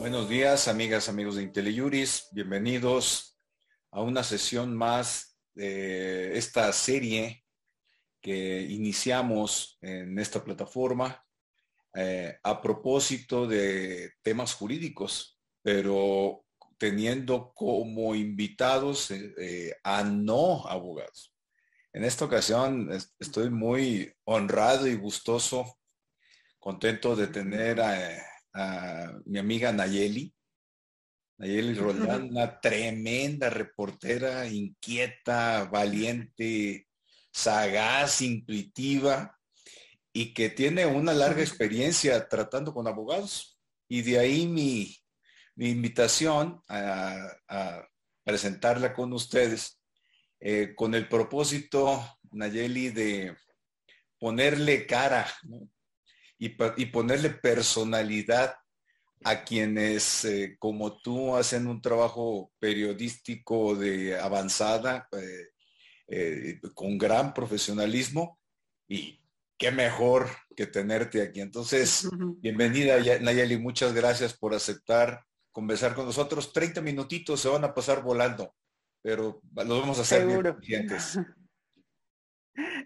Buenos días, amigas, amigos de Inteliuris. Bienvenidos a una sesión más de esta serie que iniciamos en esta plataforma eh, a propósito de temas jurídicos, pero teniendo como invitados eh, eh, a no abogados. En esta ocasión estoy muy honrado y gustoso, contento de tener a, mi amiga Nayeli. Nayeli Roldán, una tremenda reportera, inquieta, valiente, sagaz, intuitiva y que tiene una larga experiencia tratando con abogados. Y de ahí mi, invitación a, presentarla con ustedes eh, con el propósito, Nayeli, de ponerle cara y, ponerle personalidad a quienes eh, como tú hacen un trabajo periodístico de avanzada, eh, con gran profesionalismo y qué mejor que tenerte aquí. Entonces, bienvenida Nayeli, muchas gracias por aceptar conversar con nosotros. 30 minutitos se van a pasar volando, pero los vamos a hacer Seguro. bien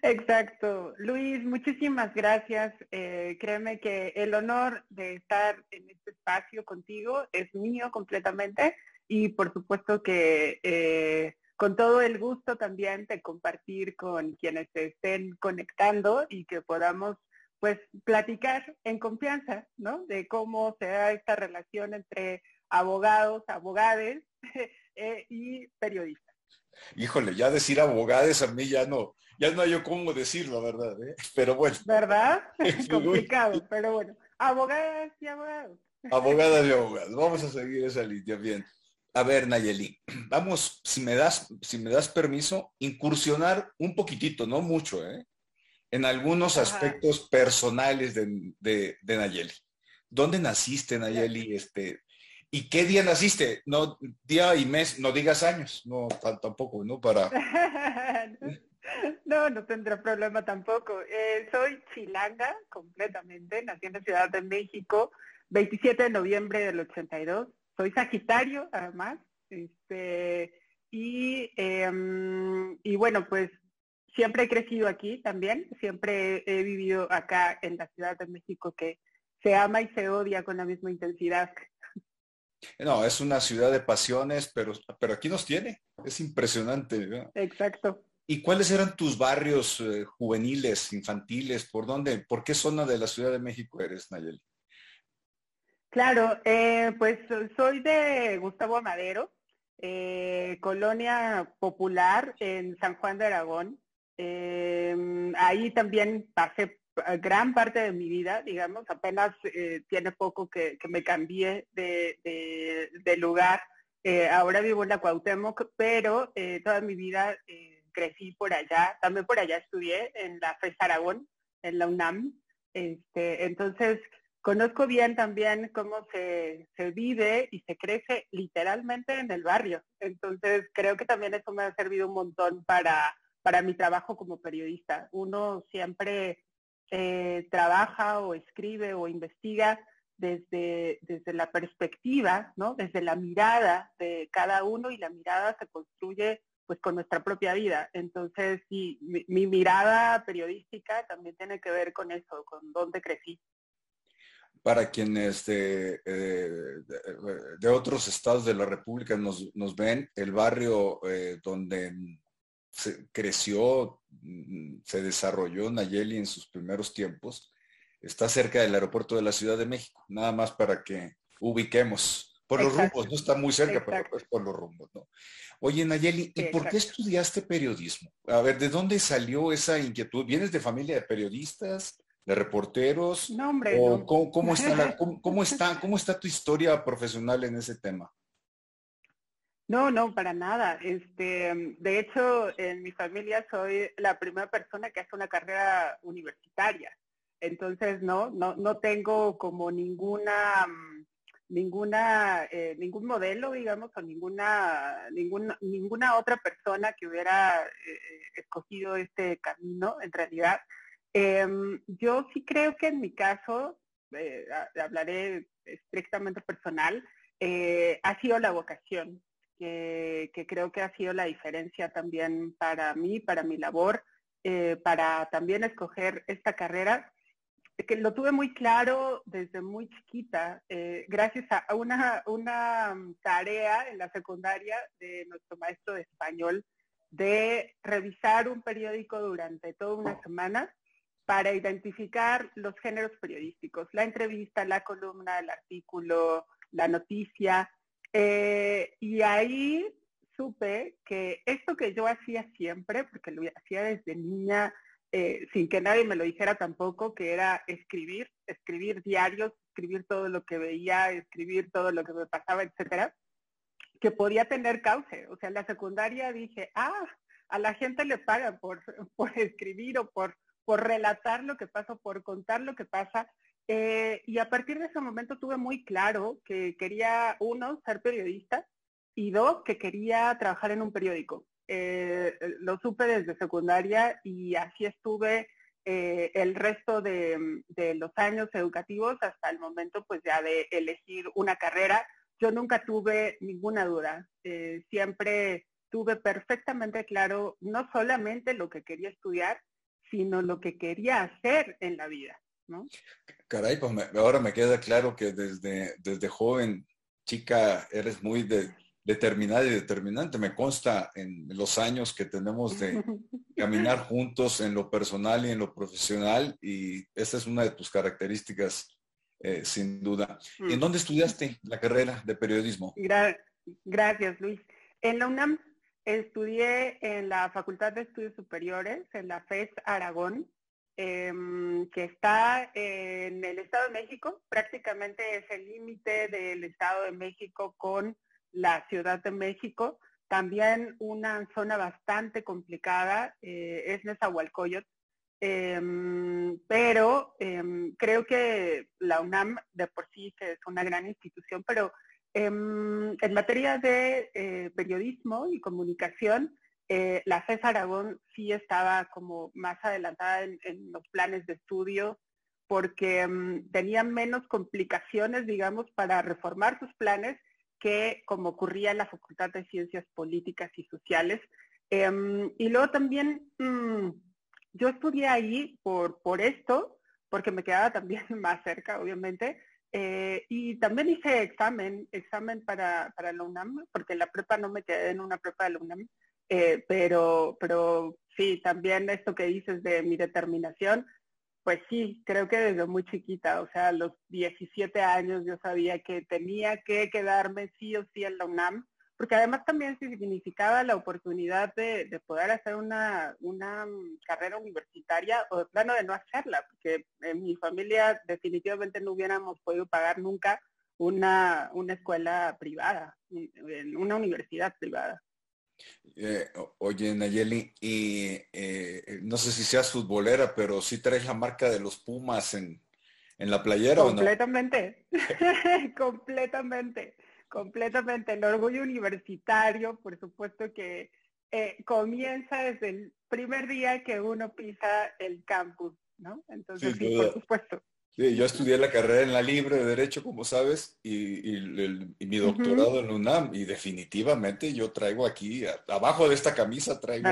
Exacto. Luis, muchísimas gracias. Eh, créeme que el honor de estar en este espacio contigo es mío completamente y por supuesto que eh, con todo el gusto también de compartir con quienes se estén conectando y que podamos pues platicar en confianza, ¿no? De cómo se da esta relación entre abogados, abogades eh, y periodistas. Híjole, ya decir abogades a mí ya no, ya no hay yo cómo decirlo, ¿verdad? ¿Eh? Pero bueno. ¿Verdad? Es complicado, pero bueno. Abogadas y abogados. Abogadas y abogados. Vamos a seguir esa línea bien. A ver, Nayeli, vamos, si me das, si me das permiso, incursionar un poquitito, no mucho, ¿eh? en algunos aspectos personales de, Nayeli. ¿Dónde naciste, Nayeli? Este, ¿Y qué día naciste? No, día y mes, no digas años, no tampoco, ¿no? Para. no, no tendrá problema tampoco. Eh, soy chilanga completamente, nací en la Ciudad de México, 27 de noviembre del 82 soy Sagitario, además, este, y, em, y bueno, pues siempre he crecido aquí también, siempre he vivido acá en la Ciudad de México que se ama y se odia con la misma intensidad. No, es una ciudad de pasiones, pero, pero aquí nos tiene. Es impresionante. Exacto. ¿Y cuáles eran tus barrios eh, juveniles, infantiles? ¿Por dónde? ¿Por qué zona de la Ciudad de México eres, Nayeli? Claro, eh, pues soy de Gustavo Amadero, eh, colonia popular en San Juan de Aragón. Ahí también pasé gran parte de mi vida, digamos, apenas tiene poco que, me cambié de, lugar. ahora vivo en la Cuauhtémoc, pero toda mi vida crecí por allá. También por allá estudié en la FES Aragón, en la UNAM. Este, entonces, Conozco bien también cómo se, vive y se crece literalmente en el barrio. Entonces, creo que también eso me ha servido un montón para, para mi trabajo como periodista. Uno siempre eh, trabaja o escribe o investiga desde, desde la perspectiva, ¿no? Desde la mirada de cada uno y la mirada se construye pues con nuestra propia vida. Entonces, sí, mi mirada periodística también tiene que ver con eso, con dónde crecí para quienes de, eh, de, otros estados de la República nos, ven, el barrio eh, donde se creció, mm, se desarrolló Nayeli en sus primeros tiempos, está cerca del aeropuerto de la Ciudad de México, nada más para que ubiquemos por los rumbos, no está muy cerca, pero es por los rumbos, ¿no? Oye, Nayeli, ¿y por qué estudiaste periodismo? A ver, ¿de dónde salió esa inquietud? ¿Vienes de familia de periodistas? de reporteros? No, hombre, ¿cómo, está cómo, está, ¿Cómo está tu historia profesional en ese tema? No, no, para nada. Este, de hecho, en mi familia soy la primera persona que hace una carrera universitaria. Entonces, no, no, no tengo como ninguna, ninguna, eh, ningún modelo, digamos, o ninguna, ninguna, ninguna otra persona que hubiera eh, escogido este camino, en realidad. Em, yo sí creo que en mi caso eh, hablaré estrictamente personal, eh, ha sido la vocación, que, creo que ha sido la diferencia también para mí, para mi labor, eh, para también escoger esta carrera, que lo tuve muy claro desde muy chiquita, gracias a una, una tarea en la secundaria de nuestro maestro de español, de revisar un periódico durante toda una semana para identificar los géneros periodísticos, la entrevista, la columna, el artículo, la noticia. Eh, y ahí supe que esto que yo hacía siempre, porque lo hacía desde niña, eh, sin que nadie me lo dijera tampoco, que era escribir, escribir diarios, escribir todo lo que veía, escribir todo lo que me pasaba, etcétera, que podía tener cauce. O sea, en la secundaria dije, ah, a la gente le pagan por, por escribir o por por relatar lo que pasa, por contar lo que pasa. Eh, y a partir de ese momento tuve muy claro que quería, uno, ser periodista y dos, que quería trabajar en un periódico. Eh, lo supe desde secundaria y así estuve eh, el resto de, de, los años educativos hasta el momento pues ya de elegir una carrera. Yo nunca tuve ninguna duda. siempre tuve perfectamente claro no solamente lo que quería estudiar, sino lo que quería hacer en la vida, ¿no? Caray, pues ahora me queda claro que desde, desde joven, chica, eres muy determinada y determinante. Me consta en los años que tenemos de caminar juntos en lo personal y en lo profesional y esa es una de tus características, eh, sin duda. ¿En mm. dónde estudiaste la carrera de periodismo? gracias, Luis. En la UNAM Estudié en la Facultad de Estudios Superiores, en la FES Aragón, em, que está en el Estado de México, prácticamente es el límite del Estado de México con la Ciudad de México. También una zona bastante complicada eh, es Nezahualcóyotl, em, pero em, creo que la UNAM de por sí es una gran institución, pero Em, en, materia de eh, periodismo y comunicación, eh, la FES Aragón sí estaba como más adelantada en, los planes de estudio porque em, tenía menos complicaciones, digamos, para reformar sus planes que como ocurría en la Facultad de Ciencias Políticas y Sociales. Em, y luego también mm, yo estudié ahí por, por esto, porque me quedaba también más cerca, obviamente, eh, y también hice examen, examen para, para la UNAM, porque la prepa no me quedé en una prepa de la UNAM, eh, pero, pero sí, también esto que dices de mi determinación, pues sí, creo que desde muy chiquita, o sea, a los 17 años yo sabía que tenía que quedarme sí o sí en la UNAM, porque además también significaba la oportunidad de, poder hacer una, una, carrera universitaria o de plano de no hacerla, porque en mi familia definitivamente no hubiéramos podido pagar nunca una, una escuela privada, una universidad privada. Eh, oye, Nayeli, y eh, no sé si seas futbolera, pero sí traes la marca de los Pumas en, en la playera o no? Completamente, completamente completamente. El orgullo universitario, por supuesto que eh, comienza desde el primer día que uno pisa el campus, ¿no? Entonces, sí, por supuesto. Sí, yo estudié la carrera en la Libre de Derecho, como sabes, y, mi doctorado en UNAM, y definitivamente yo traigo aquí, abajo de esta camisa traigo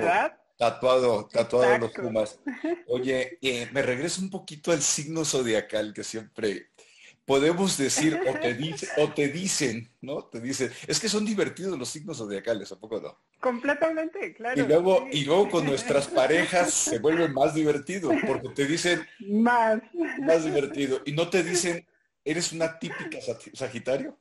tatuado, tatuado los Pumas. Oye, eh, me regreso un poquito al signo zodiacal que siempre podemos decir o te, dice, o te dicen, ¿no? Te dicen, es que son divertidos los signos zodiacales, ¿a poco no? Completamente, claro. Y luego, y luego con nuestras parejas se vuelven más divertidos, porque te dicen más. Más divertido. Y no te dicen, eres una típica Sagitario.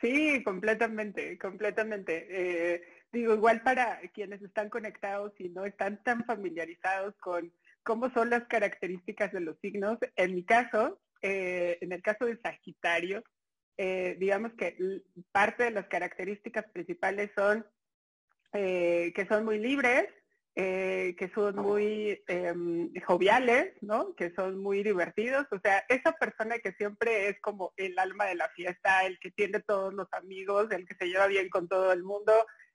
Sí, completamente, completamente. Eh, digo, igual para quienes están conectados y no están tan familiarizados con cómo son las características de los signos, en mi caso, eh, en el caso de Sagitario, eh, digamos que parte de las características principales son eh, que son muy libres, que son muy em, joviales, ¿no? Que son muy divertidos. O sea, esa persona que siempre es como el alma de la fiesta, el que tiene todos los amigos, el que se lleva bien con todo el mundo,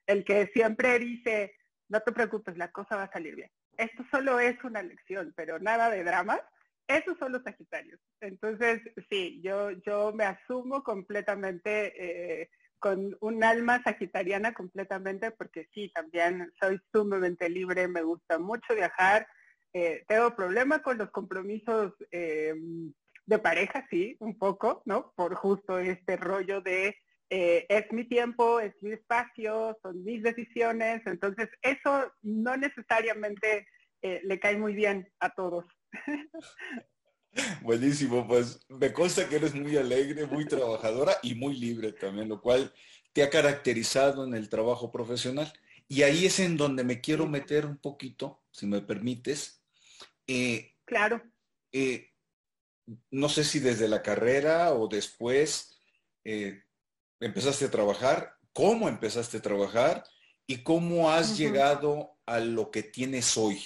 el que siempre dice, no te preocupes, la cosa va a salir bien. Esto solo es una lección, pero nada de drama esos son los Sagitarios. Entonces, sí, yo, yo me asumo completamente eh, con un alma sagitariana completamente porque sí, también soy sumamente libre, me gusta mucho viajar, eh, tengo problemas con los compromisos em, de pareja, sí, un poco, ¿no? Por justo este rollo de eh, es mi tiempo, es mi espacio, son mis decisiones, entonces eso no necesariamente eh, le cae muy bien a todos. Buenísimo, pues me consta que eres muy alegre, muy trabajadora y muy libre también, lo cual te ha caracterizado en el trabajo profesional. Y ahí es en donde me quiero meter un poquito, si me permites. Eh, claro. Eh, no sé si desde la carrera o después eh, empezaste a trabajar, cómo empezaste a trabajar y cómo has llegado a lo que tienes hoy.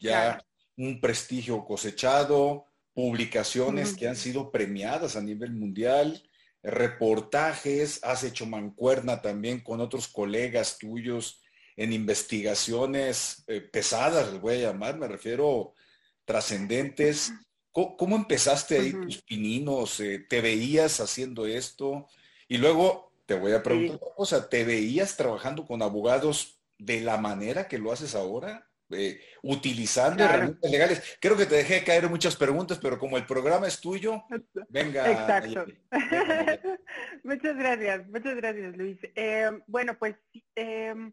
ya un prestigio cosechado, publicaciones que han sido premiadas a nivel mundial, reportajes, has hecho mancuerna también con otros colegas tuyos en investigaciones eh, pesadas, les voy a llamar, me refiero trascendentes. ¿Cómo, empezaste ahí tus pininos? Eh, ¿Te veías haciendo esto? Y luego te voy a preguntar o sea, ¿te veías trabajando con abogados de la manera que lo haces ahora? Eh, utilizando herramientas legales. Creo que te dejé caer muchas preguntas, pero como el programa es tuyo, venga. Exacto. muchas gracias, muchas gracias, Luis. Eh, bueno, pues em,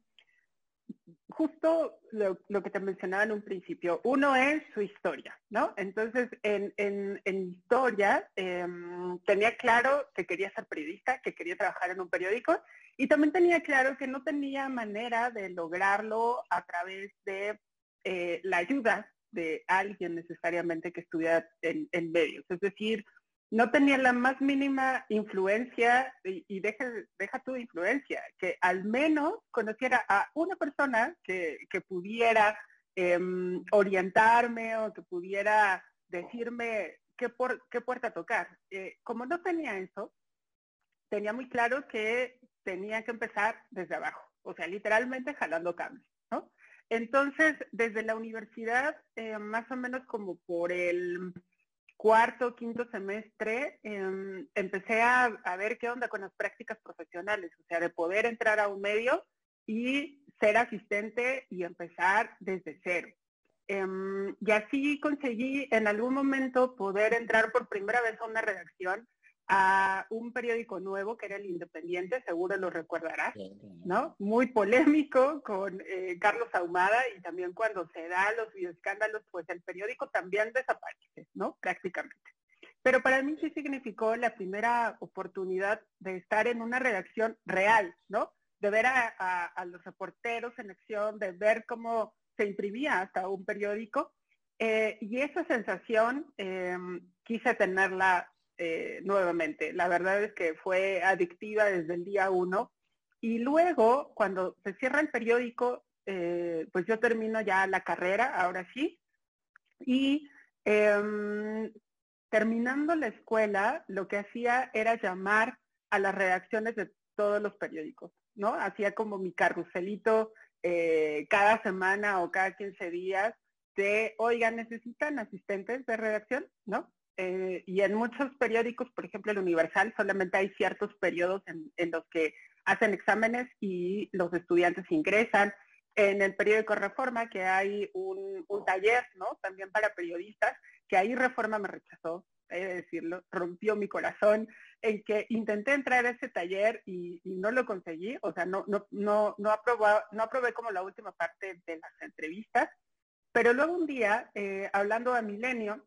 justo lo, que te mencionaba en un principio, uno es su historia, ¿no? Entonces, en, en, historia em, tenía claro que quería ser periodista, que quería trabajar en un periódico y también tenía claro que no tenía manera de lograrlo a través de eh, la ayuda de alguien necesariamente que estuviera en, medios. Es decir, no tenía la más mínima influencia y, deja, deja tu influencia, que al menos conociera a una persona que, pudiera em, orientarme o que pudiera decirme qué, por, qué puerta tocar. Eh, como no tenía eso, tenía muy claro que tenía que empezar desde abajo, o sea, literalmente jalando cables. Entonces, desde la universidad, eh, más o menos como por el cuarto, quinto semestre, em, empecé a, ver qué onda con las prácticas profesionales, o sea, de poder entrar a un medio y ser asistente y empezar desde cero. Em, y así conseguí en algún momento poder entrar por primera vez a una redacción a un periódico nuevo que era el Independiente, seguro lo recordarás, ¿no? Muy polémico con eh, Carlos Ahumada y también cuando se da los escándalos, pues el periódico también desaparece, ¿no? Prácticamente. Pero para mí sí significó la primera oportunidad de estar en una redacción real, ¿no? De ver a, los reporteros en acción, de ver cómo se imprimía hasta un periódico. Eh, y esa sensación em, quise tenerla eh, nuevamente. La verdad es que fue adictiva desde el día uno. Y luego, cuando se cierra el periódico, eh, pues yo termino ya la carrera, ahora sí. Y em, terminando la escuela, lo que hacía era llamar a las redacciones de todos los periódicos, ¿no? Hacía como mi carruselito eh, cada semana o cada 15 días de, oiga, ¿necesitan asistentes de redacción? ¿No? Eh, y en muchos periódicos, por ejemplo el Universal, solamente hay ciertos periodos en, los que hacen exámenes y los estudiantes ingresan. En el periódico Reforma, que hay un, taller, ¿no? También para periodistas, que ahí Reforma me rechazó, he de decirlo, rompió mi corazón, en que intenté entrar a ese taller y, no lo conseguí, o sea, no, no, no, no, no aprobé como la última parte de las entrevistas, pero luego un día, eh, hablando a Milenio,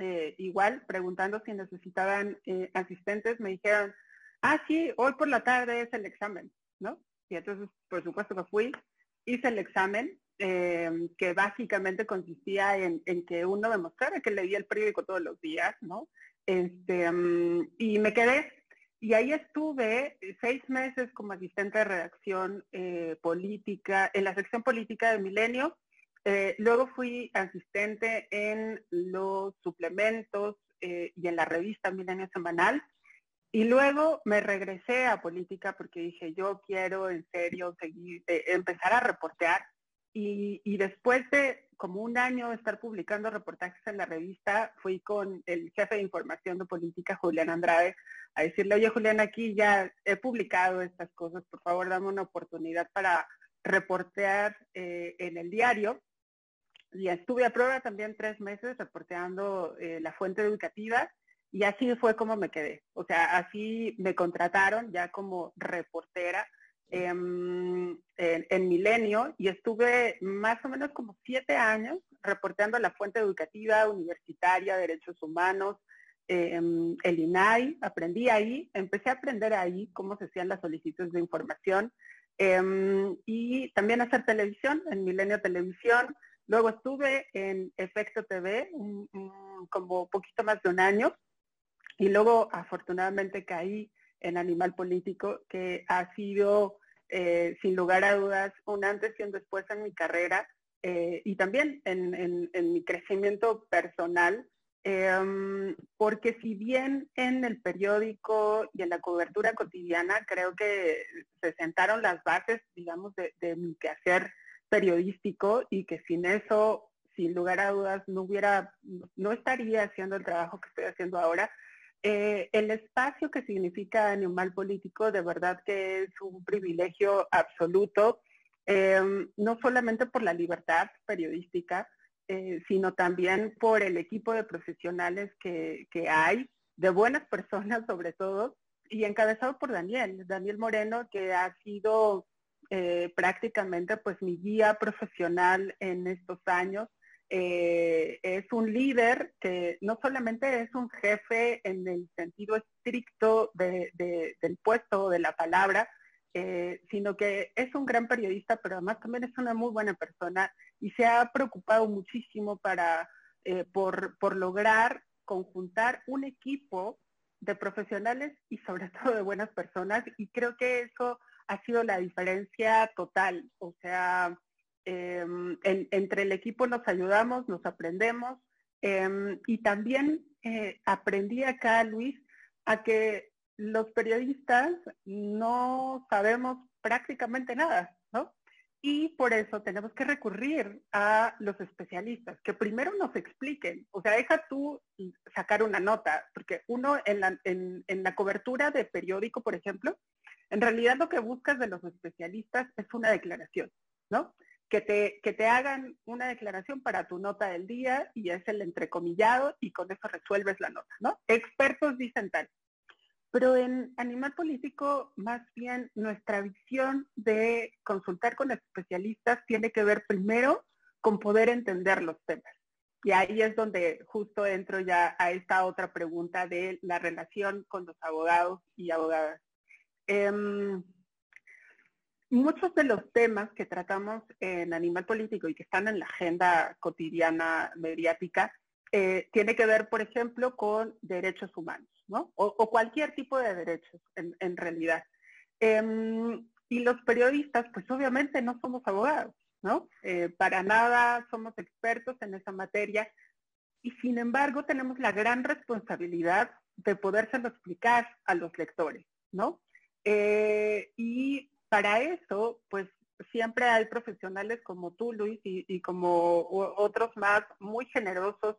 eh, igual preguntando si necesitaban eh, asistentes, me dijeron, ah, sí, hoy por la tarde es el examen, ¿no? Y entonces, por supuesto que fui, hice el examen, em, que básicamente consistía en, que uno demostrara que leía el periódico todos los días, ¿no? Este, em, y me quedé, y ahí estuve seis meses como asistente de redacción eh, política, en la sección política de Milenio, eh, luego fui asistente en los suplementos eh, y en la revista Milenio Semanal. Y luego me regresé a política porque dije, yo quiero en serio seguir, eh, empezar a reportear. Y, después de como un año estar publicando reportajes en la revista, fui con el jefe de información de política, Julián Andrade, a decirle, oye Julián, aquí ya he publicado estas cosas, por favor dame una oportunidad para reportear eh, en el diario. Y estuve a prueba también tres meses reporteando eh, la fuente educativa y así fue como me quedé. O sea, así me contrataron ya como reportera em, en, Milenio y estuve más o menos como siete años reporteando la fuente educativa, universitaria, derechos humanos, em, el INAI, aprendí ahí, empecé a aprender ahí cómo se hacían las solicitudes de información em, y también hacer televisión, en Milenio Televisión, Luego estuve en Efecto TV un, como poquito más de un año y luego afortunadamente caí en Animal Político, que ha sido eh, sin lugar a dudas un antes y un después en mi carrera eh, y también en, mi crecimiento personal, em, porque si bien en el periódico y en la cobertura cotidiana creo que se sentaron las bases, digamos, de, de mi quehacer periodístico y que sin eso, sin lugar a dudas, no hubiera, no estaría haciendo el trabajo que estoy haciendo ahora. Eh, el espacio que significa Animal Político de verdad que es un privilegio absoluto, em, no solamente por la libertad periodística, eh, sino también por el equipo de profesionales que, que hay, de buenas personas sobre todo, y encabezado por Daniel, Daniel Moreno, que ha sido eh, prácticamente pues mi guía profesional en estos años. Eh, es un líder que no solamente es un jefe en el sentido estricto del puesto de la palabra, eh, sino que es un gran periodista, pero además también es una muy buena persona y se ha preocupado muchísimo para, por, por lograr conjuntar un equipo de profesionales y sobre todo de buenas personas y creo que eso ha sido la diferencia total. O sea, em, entre el equipo nos ayudamos, nos aprendemos em, y también eh, aprendí acá, Luis, a que los periodistas no sabemos prácticamente nada, ¿no? Y por eso tenemos que recurrir a los especialistas, que primero nos expliquen. O sea, deja tú sacar una nota, porque uno en la, en la cobertura de periódico, por ejemplo, en realidad lo que buscas de los especialistas es una declaración, ¿no? Que te, que te hagan una declaración para tu nota del día y es el entrecomillado y con eso resuelves la nota, ¿no? Expertos dicen tal. Pero en Animal Político, más bien nuestra visión de consultar con especialistas tiene que ver primero con poder entender los temas. Y ahí es donde justo entro ya a esta otra pregunta de la relación con los abogados y abogadas. Em, muchos de los temas que tratamos en Animal Político y que están en la agenda cotidiana mediática eh, tiene que ver, por ejemplo, con derechos humanos, ¿no? O, cualquier tipo de derechos, en, realidad. Em, y los periodistas, pues obviamente no somos abogados, ¿no? Eh, para nada somos expertos en esa materia y sin embargo tenemos la gran responsabilidad de podérselo explicar a los lectores, ¿no? Eh, y para eso, pues siempre hay profesionales como tú, Luis, y, como otros más muy generosos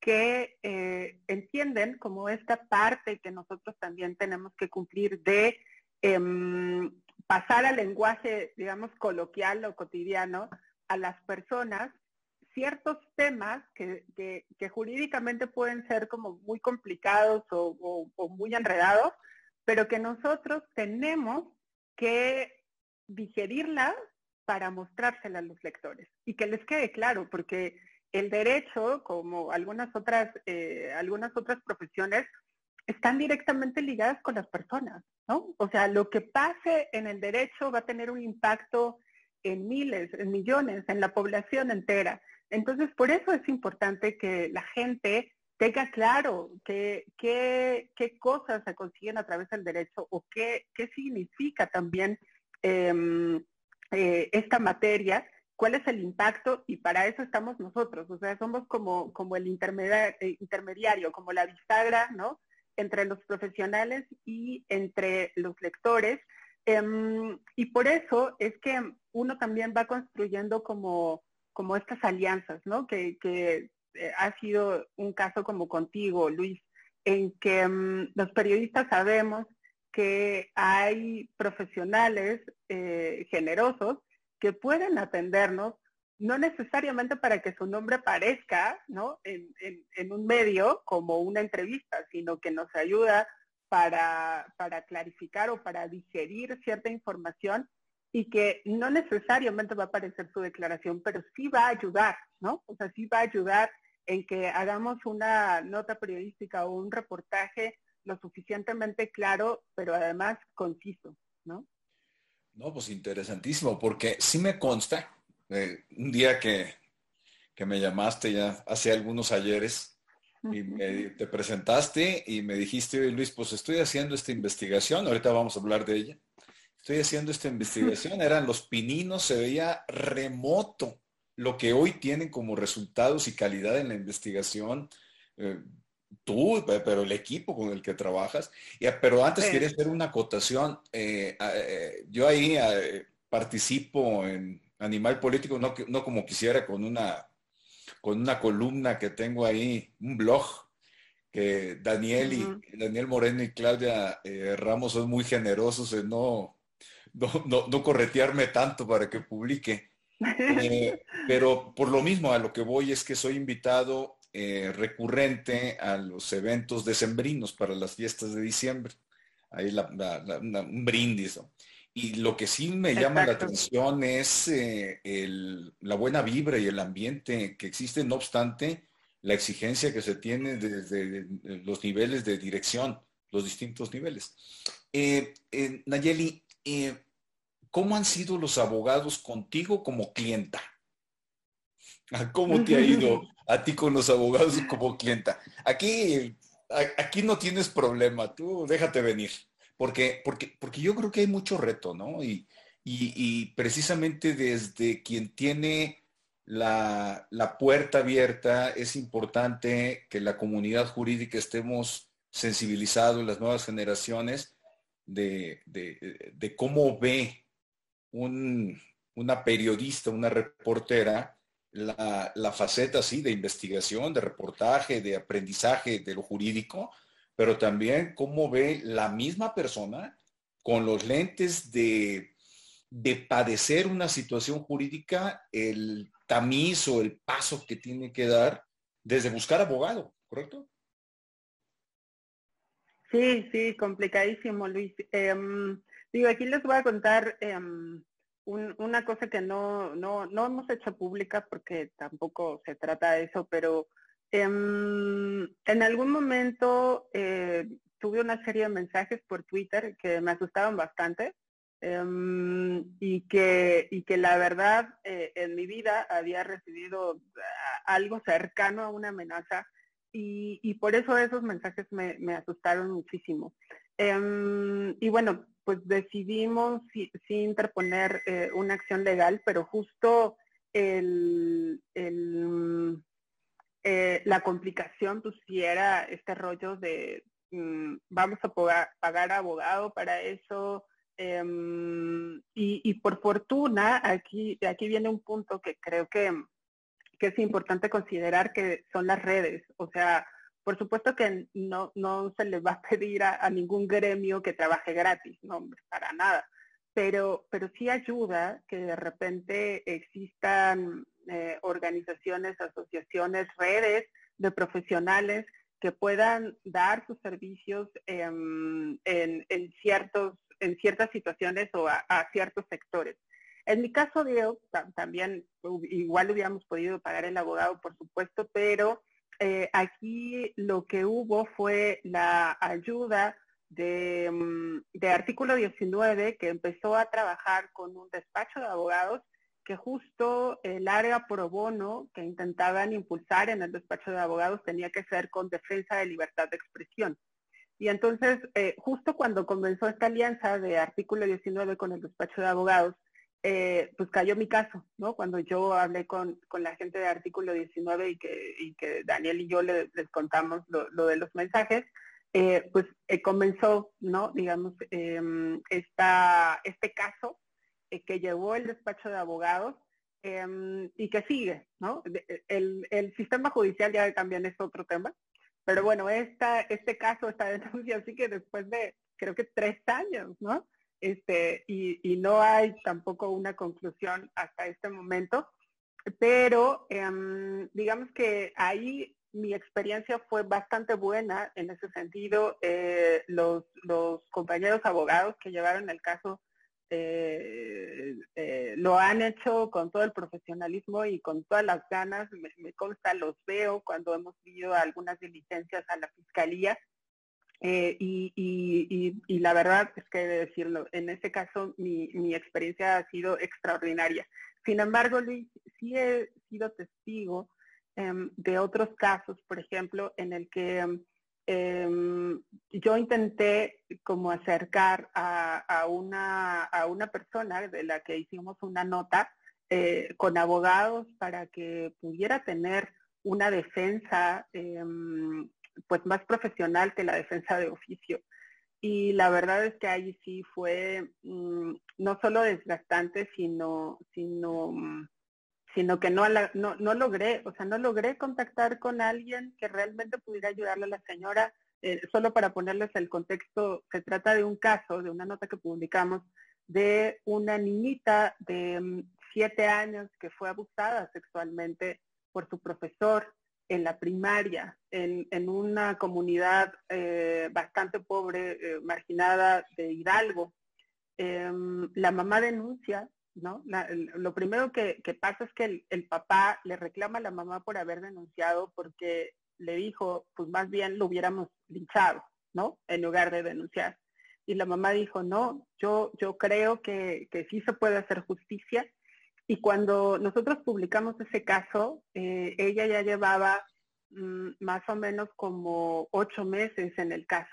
que eh, entienden como esta parte que nosotros también tenemos que cumplir de em, pasar al lenguaje, digamos, coloquial o cotidiano a las personas ciertos temas que, jurídicamente pueden ser como muy complicados o muy enredados, pero que nosotros tenemos que digerirla para mostrársela a los lectores y que les quede claro, porque el derecho, como algunas otras, eh, algunas otras profesiones, están directamente ligadas con las personas, ¿no? O sea, lo que pase en el derecho va a tener un impacto en miles, en millones, en la población entera. Entonces, por eso es importante que la gente tenga claro qué, qué, qué, cosas se consiguen a través del derecho o qué, qué significa también em, eh, esta materia, cuál es el impacto y para eso estamos nosotros, o sea, somos como, como el intermediario, eh, intermediario, como la bisagra, ¿no? Entre los profesionales y entre los lectores. Em, y por eso es que uno también va construyendo como como estas alianzas, ¿no? Que, que eh, ha sido un caso como contigo, Luis, en que mm, los periodistas sabemos que hay profesionales eh, generosos que pueden atendernos, no necesariamente para que su nombre aparezca ¿no? en, en, un medio como una entrevista, sino que nos ayuda para, para clarificar o para digerir cierta información y que no necesariamente va a aparecer su declaración, pero sí va a ayudar, ¿no? O sea, sí va a ayudar en que hagamos una nota periodística o un reportaje lo suficientemente claro, pero además conciso, ¿no? No, pues interesantísimo, porque sí me consta, eh, un día que, que, me llamaste ya hace algunos ayeres y me, te presentaste y me dijiste, oye Luis, pues estoy haciendo esta investigación, ahorita vamos a hablar de ella, estoy haciendo esta investigación, eran los pininos, se veía remoto lo que hoy tienen como resultados y calidad en la investigación. Eh, tú, pero el equipo con el que trabajas. pero antes quería hacer una acotación. Eh, eh, yo ahí participo en Animal Político, no, no como quisiera, con una, con una columna que tengo ahí, un blog, que Daniel, y, Daniel Moreno y Claudia Ramos son muy generosos en no, no, no corretearme tanto para que publique. Eh, pero por lo mismo a lo que voy es que soy invitado eh, recurrente a los eventos decembrinos para las fiestas de diciembre. Ahí un brindis. Y lo que sí me llama la atención es eh, la buena vibra y el ambiente que existe, no obstante la exigencia que se tiene desde los niveles de dirección, los distintos niveles. Nayeli, ¿Cómo han sido los abogados contigo como clienta? ¿Cómo te ha ido a ti con los abogados como clienta? Aquí, aquí no tienes problema, tú déjate venir, porque, porque, porque yo creo que hay mucho reto, ¿no? Y, y, precisamente desde quien tiene la, la, puerta abierta, es importante que la comunidad jurídica estemos sensibilizados, las nuevas generaciones, de, de, de cómo ve una periodista, una reportera, la, faceta así de investigación, de reportaje, de aprendizaje de lo jurídico, pero también cómo ve la misma persona con los lentes de, de padecer una situación jurídica, el tamiz o el paso que tiene que dar desde buscar abogado, ¿correcto? Sí, sí, complicadísimo, Luis. Em, Digo, aquí les voy a contar em, una cosa que no, no, no hemos hecho pública porque tampoco se trata de eso, pero em, en algún momento eh, tuve una serie de mensajes por Twitter que me asustaban bastante em, y, que, y que la verdad eh, en mi vida había recibido algo cercano a una amenaza y, y por eso esos mensajes me, me asustaron muchísimo. y bueno, pues decidimos sí, interponer eh, una acción legal, pero justo el, eh, la complicación pues sí era este rollo de mm, vamos a pagar, abogado para eso. Em, y, por fortuna, aquí, aquí viene un punto que creo que, que es importante considerar que son las redes. O sea, por supuesto que no, no se le va a pedir a, ningún gremio que trabaje gratis, no, hombre, para nada. Pero, pero sí ayuda que de repente existan eh, organizaciones, asociaciones, redes de profesionales que puedan dar sus servicios en, ciertos, en ciertas situaciones o a, ciertos sectores. En mi caso, Diego, también igual hubiéramos podido pagar el abogado, por supuesto, pero eh, aquí lo que hubo fue la ayuda de, mm, artículo 19 que empezó a trabajar con un despacho de abogados que justo el área pro bono que intentaban impulsar en el despacho de abogados tenía que ser con defensa de libertad de expresión. Y entonces, eh, justo cuando comenzó esta alianza de artículo 19 con el despacho de abogados, eh, pues cayó mi caso, ¿no? Cuando yo hablé con, la gente de artículo 19 y que, y que Daniel y yo les contamos lo, de los mensajes, eh, pues eh, comenzó, ¿no? Digamos, em, esta, este caso que llevó el despacho de abogados em, y que sigue, ¿no? El, el, sistema judicial ya también es otro tema, pero bueno, esta, este caso, esta denuncia, así que después de, creo que tres años, ¿no? Este, y, y no hay tampoco una conclusión hasta este momento, pero em, digamos que ahí mi experiencia fue bastante buena en ese sentido. Eh, los, compañeros abogados que llevaron el caso eh, eh, lo han hecho con todo el profesionalismo y con todas las ganas. Me, consta, los veo cuando hemos ido algunas diligencias a la fiscalía. Y, y, y, la verdad es que de decirlo, en ese caso mi, mi experiencia ha sido extraordinaria. Sin embargo, Luis, sí he sido testigo Em, de otros casos, por ejemplo, en el que em, yo intenté como acercar a, una, a una persona de la que hicimos una nota eh, con abogados para que pudiera tener una defensa em, pues más profesional que la defensa de oficio. Y la verdad es que ahí sí fue mm, no solo desgastante, sino, sino mm, sino que no, no, no logré, o sea, no logré contactar con alguien que realmente pudiera ayudarle a la señora. Eh, solo para ponerles el contexto, se trata de un caso, de una nota que publicamos, de una niñita de mm, siete años que fue abusada sexualmente por su profesor en la primaria, en, en una comunidad eh, bastante pobre, eh, marginada de Hidalgo. Em, la mamá denuncia ¿no? lo primero que, pasa es que el, papá le reclama a la mamá por haber denunciado porque le dijo, pues más bien lo hubiéramos linchado, ¿no? En lugar de denunciar. Y la mamá dijo, no, yo, yo creo que, que sí se puede hacer justicia. Y cuando nosotros publicamos ese caso, eh, ella ya llevaba mm, más o menos como ocho meses en el caso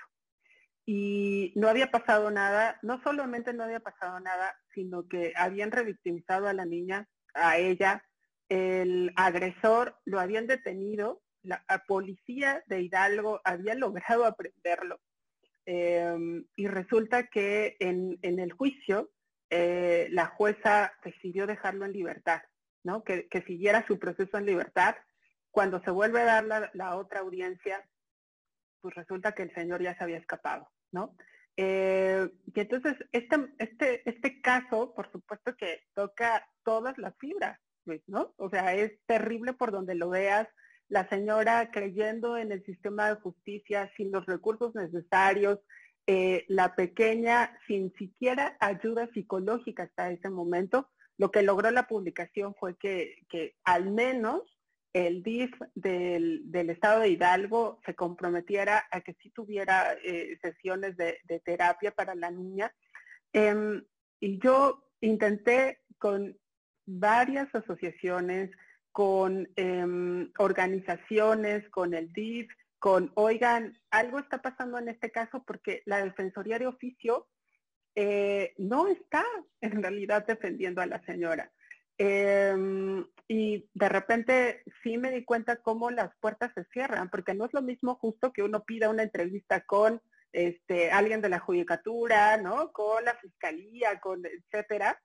y no había pasado nada, no solamente no había pasado nada, sino que habían revictimizado a la niña, a ella, el agresor lo habían detenido, la, policía de Hidalgo había logrado aprenderlo. Em, y resulta que en, el juicio eh, la jueza decidió dejarlo en libertad, ¿no? Que, siguiera su proceso en libertad. Cuando se vuelve a dar la, la otra audiencia, pues resulta que el señor ya se había escapado, ¿no? Eh, y entonces, este, este, este caso, por supuesto que toca todas las fibras, ¿no? O sea, es terrible por donde lo veas, la señora creyendo en el sistema de justicia sin los recursos necesarios, eh, la pequeña sin siquiera ayuda psicológica hasta ese momento. Lo que logró la publicación fue que, que al menos el DIF del, estado de Hidalgo se comprometiera a que sí tuviera eh, sesiones de, terapia para la niña. Em, y yo intenté con varias asociaciones, con em, organizaciones, con el DIF, con, oigan, algo está pasando en este caso porque la Defensoría de Oficio eh, no está en realidad defendiendo a la señora. Em, y de repente sí me di cuenta cómo las puertas se cierran, porque no es lo mismo justo que uno pida una entrevista con este, alguien de la judicatura, ¿no? Con la fiscalía, con etcétera,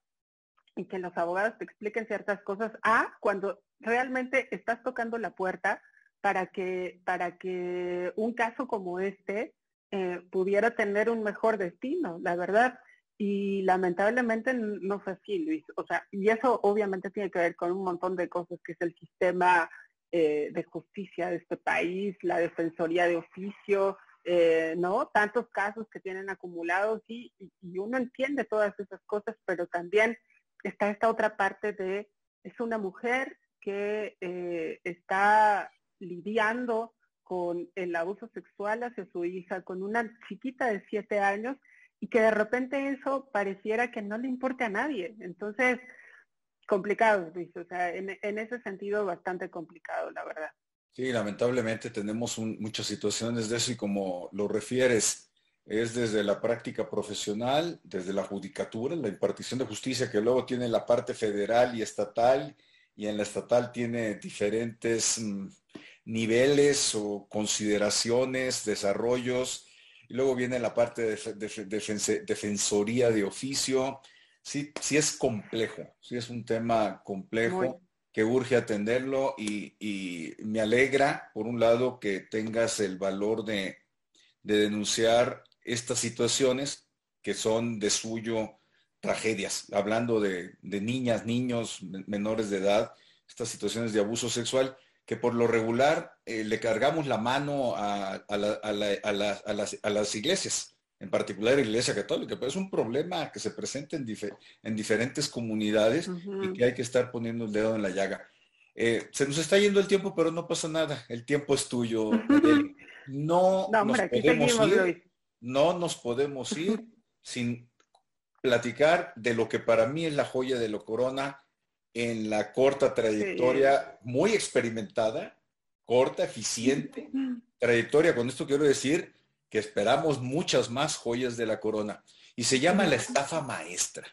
y que los abogados te expliquen ciertas cosas, a cuando realmente estás tocando la puerta para que, para que un caso como este eh, pudiera tener un mejor destino, la verdad. Y lamentablemente no fue así, Luis. O sea, y eso obviamente tiene que ver con un montón de cosas, que es el sistema eh, de justicia de este país, la defensoría de oficio, eh, ¿no? Tantos casos que tienen acumulados y, uno entiende todas esas cosas, pero también está esta otra parte de, es una mujer que eh, está lidiando con el abuso sexual hacia su hija, con una chiquita de siete años y que de repente eso pareciera que no le importe a nadie. Entonces, complicado, Luis, o sea, en, ese sentido bastante complicado, la verdad. Sí, lamentablemente tenemos muchas situaciones de eso y como lo refieres, es desde la práctica profesional, desde la judicatura, la impartición de justicia, que luego tiene la parte federal y estatal, y en la estatal tiene diferentes mm, niveles o consideraciones, desarrollos, y luego viene la parte de, defensoría de oficio, sí, sí es complejo, sí es un tema complejo que urge atenderlo y, me alegra, por un lado, que tengas el valor de, denunciar estas situaciones que son de suyo tragedias, hablando de, niñas, niños menores de edad, estas situaciones de abuso sexual, que por lo regular eh, le cargamos la mano a, las, iglesias, en particular la Iglesia Católica, pero es un problema que se presenta en, en diferentes comunidades y que hay que estar poniendo el dedo en la llaga. Eh, se nos está yendo el tiempo, pero no pasa nada. El tiempo es tuyo. No, nos podemos ir, no nos podemos ir sin platicar de lo que para mí es la joya de la corona en la corta trayectoria, muy experimentada, corta, eficiente trayectoria. Con esto quiero decir que esperamos muchas más joyas de la corona. Y se llama la estafa maestra.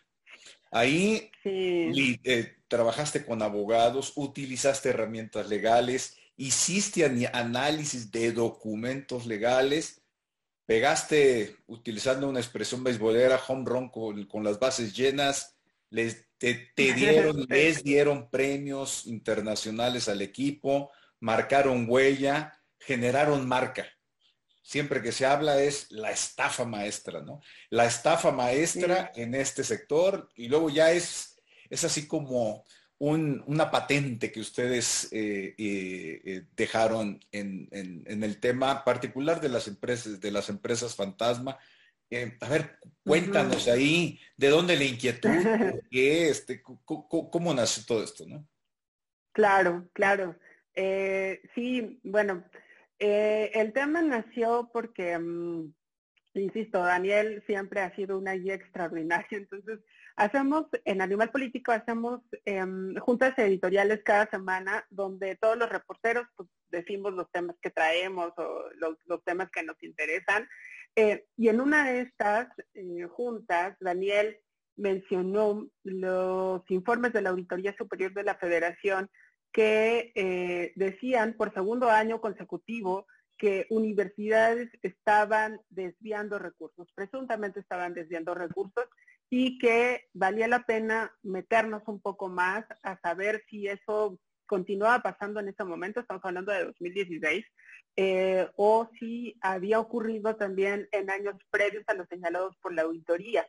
Ahí eh, trabajaste con abogados, utilizaste herramientas legales, hiciste análisis de documentos legales, pegaste, utilizando una expresión beisbolera, home run con, las bases llenas, les, te, dieron, les dieron premios internacionales al equipo, marcaron huella, generaron marca siempre que se habla es la estafa maestra, ¿no? La estafa maestra en este sector y luego ya es, es así como una patente que ustedes eh, eh, eh, dejaron en, el tema particular de las empresas, de las empresas fantasma. A ver, cuéntanos ahí, ¿de dónde la inquietud? qué, este, cómo, nació todo esto, no? Claro, claro. sí, bueno, eh, el tema nació porque, mm, insisto, Daniel siempre ha sido una guía extraordinaria. Entonces, hacemos, en Animal Político, hacemos em, juntas editoriales cada semana donde todos los reporteros pues, decimos los temas que traemos o los, temas que nos interesan. Eh, y en una de estas eh, juntas, Daniel mencionó los informes de la Auditoría Superior de la Federación que eh, decían por segundo año consecutivo que universidades estaban desviando recursos, presuntamente estaban desviando recursos y que valía la pena meternos un poco más a saber si eso continuaba pasando en ese momento, estamos hablando de 2016, eh, o si había ocurrido también en años previos a los señalados por la auditoría.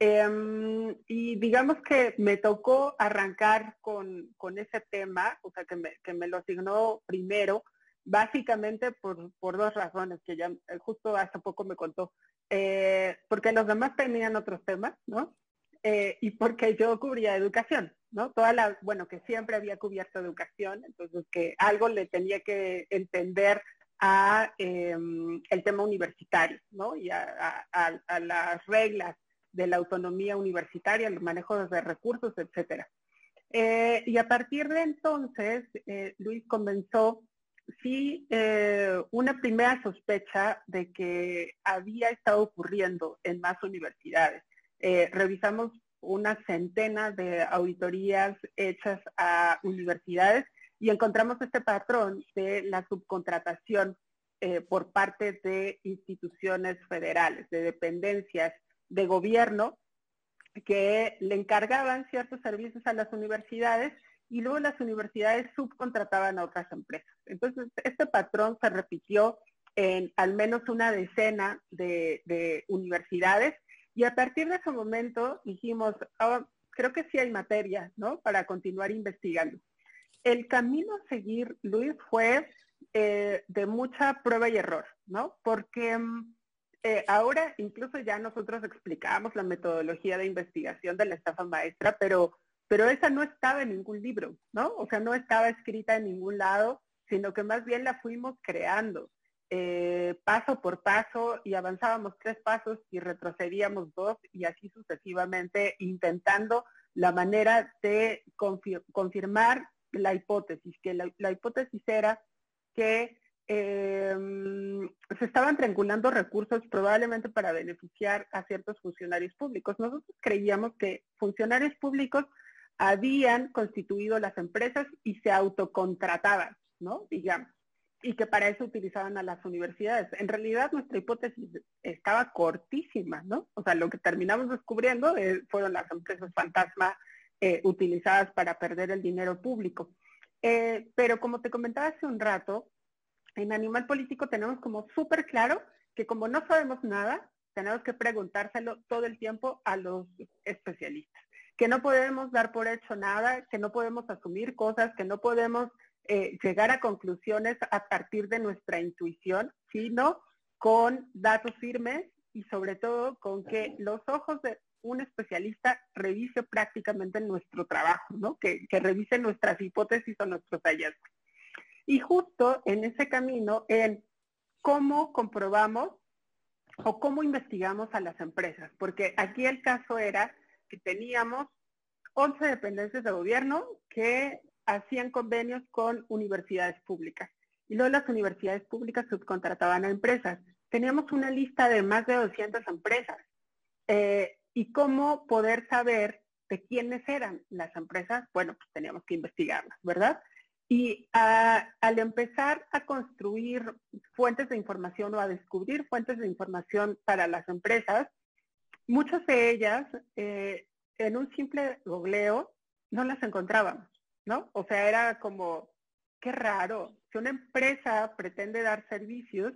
Em, y digamos que me tocó arrancar con, ese tema, o sea, que me, que me lo asignó primero, básicamente por, por dos razones, que ya eh, justo hace poco me contó. Eh, porque los demás tenían otros temas, ¿no? Eh, y porque yo cubría educación, ¿no? Toda la, bueno, que siempre había cubierto educación, entonces que algo le tenía que entender a em, el tema universitario, ¿no? Y a, las reglas de la autonomía universitaria, el manejo de recursos, etcétera. Eh, y a partir de entonces, eh, Luis comenzó sí eh, una primera sospecha de que había estado ocurriendo en más universidades. revisamos una centena de auditorías hechas a universidades y encontramos este patrón de la subcontratación por parte de instituciones federales, de dependencias de gobierno que le encargaban ciertos servicios a las universidades y luego las universidades subcontrataban a otras empresas. Entonces, este patrón se repitió en al menos una decena de, universidades y a partir de ese momento dijimos, oh, creo que sí hay materia, ¿no? Para continuar investigando. El camino a seguir, Luis, fue eh, de mucha prueba y error, ¿no? Porque mm, eh, ahora incluso ya nosotros explicamos la metodología de investigación de la estafa maestra, pero, pero esa no estaba en ningún libro, ¿no? O sea, no estaba escrita en ningún lado, sino que más bien la fuimos creando eh, paso por paso y avanzábamos tres pasos y retrocedíamos dos y así sucesivamente, intentando la manera de confirmar la hipótesis, que la hipótesis era que Em, se estaban triangulando recursos probablemente para beneficiar a ciertos funcionarios públicos. Nosotros creíamos que funcionarios públicos habían constituido las empresas y se autocontrataban, ¿no? Digamos. Y que para eso utilizaban a las universidades. En realidad nuestra hipótesis estaba cortísima, ¿no? O sea, lo que terminamos descubriendo eh, fueron las empresas fantasma eh, utilizadas para perder el dinero público. Eh, pero como te comentaba hace un rato, en Animal Político tenemos como súper claro que como no sabemos nada, tenemos que preguntárselo todo el tiempo a los especialistas, que no podemos dar por hecho nada, que no podemos asumir cosas, que no podemos eh, llegar a conclusiones a partir de nuestra intuición, sino con datos firmes y sobre todo con que los ojos de un especialista revise prácticamente nuestro trabajo, ¿no? Que, que revise nuestras hipótesis o nuestros hallazgos. Y justo en ese camino, en cómo comprobamos o cómo investigamos a las empresas, porque aquí el caso era que teníamos 11 dependencias de gobierno que hacían convenios con universidades públicas. Y luego las universidades públicas subcontrataban a empresas. Teníamos una lista de más de 200 empresas. Eh, ¿Y cómo poder saber de quiénes eran las empresas? Bueno, pues teníamos que investigarlas, ¿verdad? Y al empezar a construir fuentes de información o a descubrir fuentes de información para las empresas, muchas de ellas eh, en un simple googleo no las encontrábamos, ¿no? O sea, era como, qué raro, si una empresa pretende dar servicios,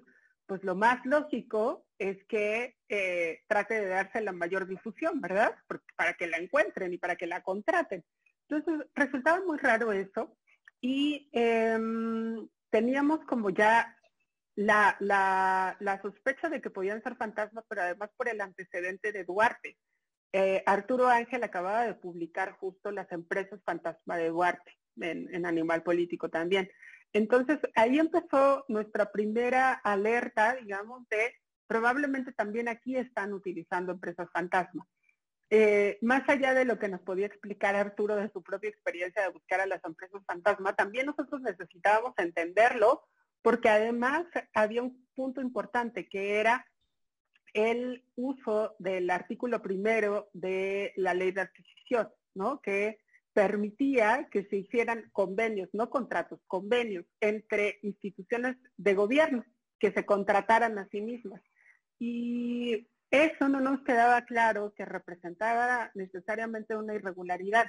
pues lo más lógico es que eh, trate de darse la mayor difusión, ¿verdad? para que la encuentren y para que la contraten. Entonces, resultaba muy raro eso y em, teníamos como ya la, la, sospecha de que podían ser fantasmas, pero además por el antecedente de Duarte. Eh, Arturo Ángel acababa de publicar justo las empresas fantasma de Duarte en, Animal Político también. Entonces ahí empezó nuestra primera alerta, digamos, de probablemente también aquí están utilizando empresas fantasma. Eh, más allá de lo que nos podía explicar Arturo de su propia experiencia de buscar a las empresas fantasma, también nosotros necesitábamos entenderlo porque además había un punto importante que era el uso del artículo primero de la ley de adquisición, ¿no? Que permitía que se hicieran convenios, no contratos, convenios entre instituciones de gobierno que se contrataran a sí mismas. Y eso no nos quedaba claro que representaba necesariamente una irregularidad.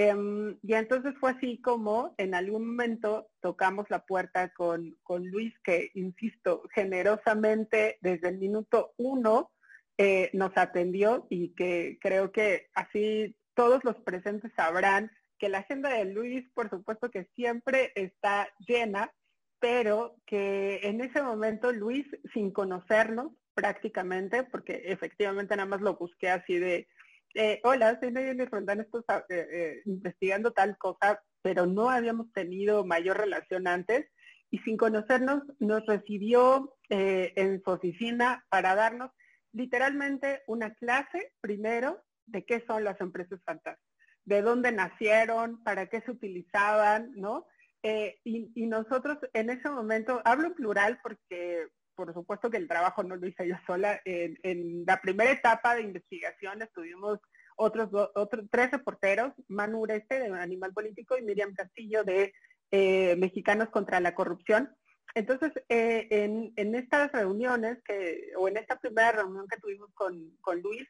Em, y entonces fue así como en algún momento tocamos la puerta con, Luis, que, insisto, generosamente desde el minuto uno eh, nos atendió y que creo que así todos los presentes sabrán que la agenda de Luis, por supuesto que siempre está llena, pero que en ese momento Luis, sin conocernos, prácticamente, porque efectivamente nada más lo busqué así de, eh, hola, soy Nayeli Rondán, estoy eh, eh, investigando tal cosa, pero no habíamos tenido mayor relación antes y sin conocernos nos recibió en su oficina para darnos literalmente una clase primero de qué son las empresas fantasmas, de dónde nacieron, para qué se utilizaban, ¿no? y, y, nosotros en ese momento, hablo en plural porque por supuesto que el trabajo no lo hice yo sola. En, la primera etapa de investigación estuvimos otros, otros tres reporteros, Manu Ureste de Animal Político y Miriam Castillo de eh, Mexicanos contra la Corrupción. Entonces, eh, en, estas reuniones, que, o en esta primera reunión que tuvimos con, con Luis,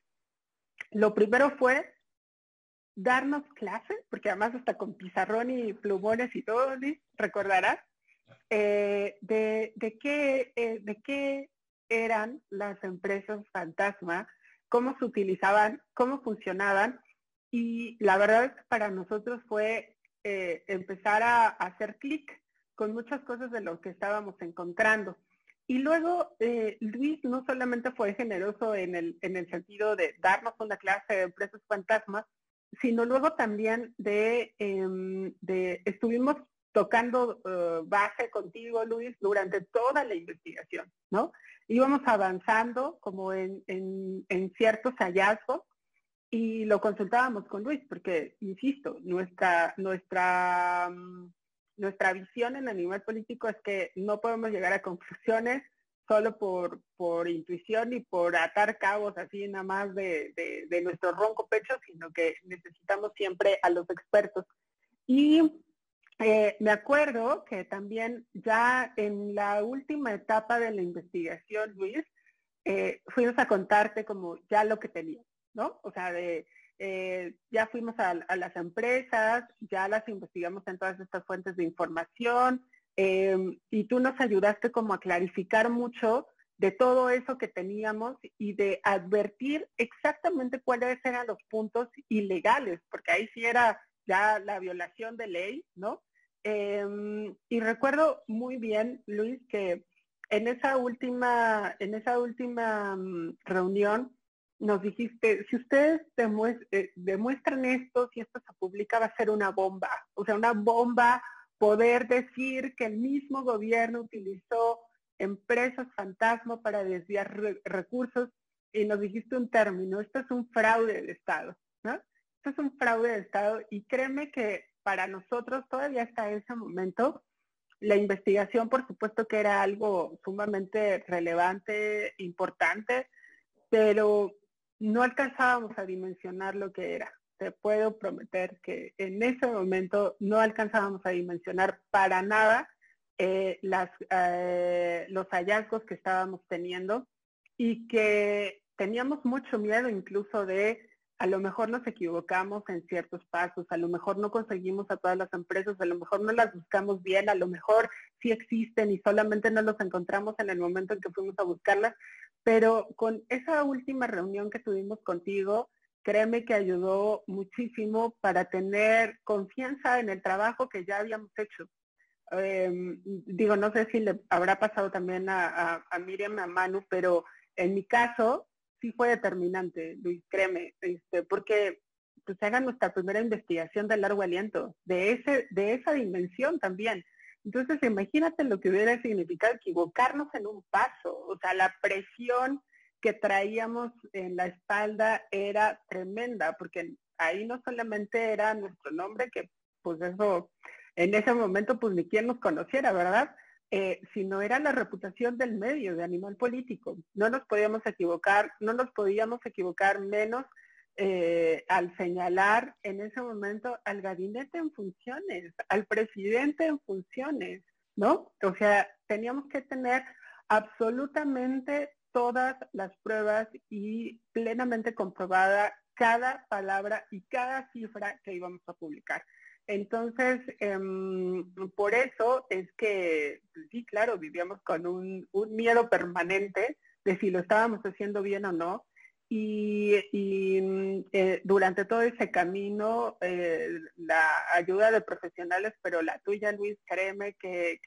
lo primero fue darnos clases, porque además hasta con pizarrón y plumones y todo, Luis, recordarás, eh, de, de, qué, eh, de qué eran las empresas fantasma, cómo se utilizaban, cómo funcionaban. Y la verdad es que para nosotros fue eh, empezar a, hacer clic con muchas cosas de lo que estábamos encontrando. Y luego Luis no solamente fue generoso en el, en el sentido de darnos una clase de empresas fantasmas, sino luego también de, em, de estuvimos tocando eh, base contigo, Luis, durante toda la investigación, ¿no? Íbamos avanzando como en, ciertos hallazgos y lo consultábamos con Luis, porque, insisto, nuestra, nuestra, mm, nuestra visión en animal político es que no podemos llegar a conclusiones solo por, por intuición y por atar cabos así nada más de, de nuestro ronco pecho, sino que necesitamos siempre a los expertos. Y eh, me acuerdo que también ya en la última etapa de la investigación, Luis, eh, fuimos a contarte como ya lo que teníamos, ¿no? O sea, de, eh, ya fuimos a, las empresas, ya las investigamos en todas estas fuentes de información y tú nos ayudaste como a clarificar mucho de todo eso que teníamos y de advertir exactamente cuáles eran los puntos ilegales, porque ahí sí era ya la violación de ley, ¿no? Em, y recuerdo muy bien, Luis, que en esa última, en esa última mm, reunión nos dijiste, si ustedes eh, demuestran esto, si esto se publica, va a ser una bomba. O sea, una bomba poder decir que el mismo gobierno utilizó empresas fantasma para desviar recursos y nos dijiste un término, esto es un fraude de Estado, ¿no? Esto es un fraude de Estado y créeme que para nosotros todavía hasta ese momento la investigación por supuesto que era algo sumamente relevante, importante, pero no alcanzábamos a dimensionar lo que era. Te puedo prometer que en ese momento no alcanzábamos a dimensionar para nada eh, eh, los hallazgos que estábamos teniendo y que teníamos mucho miedo incluso de a lo mejor nos equivocamos en ciertos pasos, a lo mejor no conseguimos a todas las empresas, a lo mejor no las buscamos bien, a lo mejor sí existen y solamente no los encontramos en el momento en que fuimos a buscarlas, pero con esa última reunión que tuvimos contigo, créeme que ayudó muchísimo para tener confianza en el trabajo que ya habíamos hecho. Em, digo, no sé si le habrá pasado también a, a, Miriam, a Manu, pero en mi caso sí fue determinante, Luis, créeme, este, porque pues hagan nuestra primera investigación de largo aliento, de, ese, de esa dimensión también. Entonces, imagínate lo que hubiera significado equivocarnos en un paso, o sea, la presión que traíamos en la espalda era tremenda, porque ahí no solamente era nuestro nombre, que pues eso en ese momento pues ni quien nos conociera, ¿verdad? Eh, sino era la reputación del medio, de animal político. No nos podíamos equivocar, no nos podíamos equivocar menos eh, al señalar en ese momento al gabinete en funciones, al presidente en funciones, ¿no? O sea, teníamos que tener absolutamente todas las pruebas y plenamente comprobada cada palabra y cada cifra que íbamos a publicar. Entonces, em, por eso es que, pues sí, claro, vivíamos con un, miedo permanente de si lo estábamos haciendo bien o no. Y, mm, eh, durante todo ese camino, eh, la ayuda de profesionales, pero la tuya, Luis, créeme que,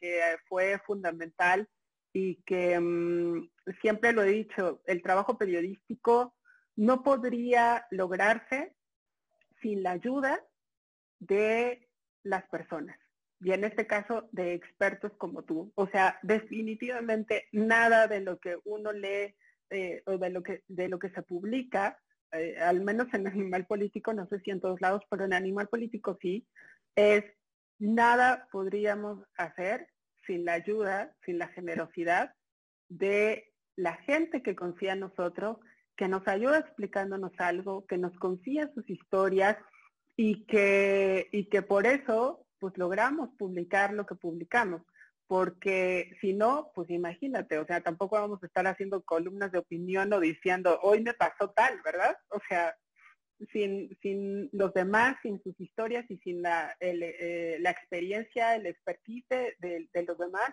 fue fundamental y que mm, siempre lo he dicho, el trabajo periodístico no podría lograrse sin la ayuda de las personas y en este caso de expertos como tú. O sea, definitivamente nada de lo que uno lee eh, o de lo que de lo que se publica, eh, al menos en Animal Político, no sé si en todos lados, pero en Animal Político sí, es nada podríamos hacer sin la ayuda, sin la generosidad de la gente que confía en nosotros, que nos ayuda explicándonos algo, que nos confía sus historias, y que, y que por eso pues logramos publicar lo que publicamos, porque si no, pues imagínate, o sea, tampoco vamos a estar haciendo columnas de opinión o diciendo, hoy me pasó tal, ¿verdad? O sea, sin, sin los demás, sin sus historias y sin la, eh, la experiencia, el expertise de, de los demás,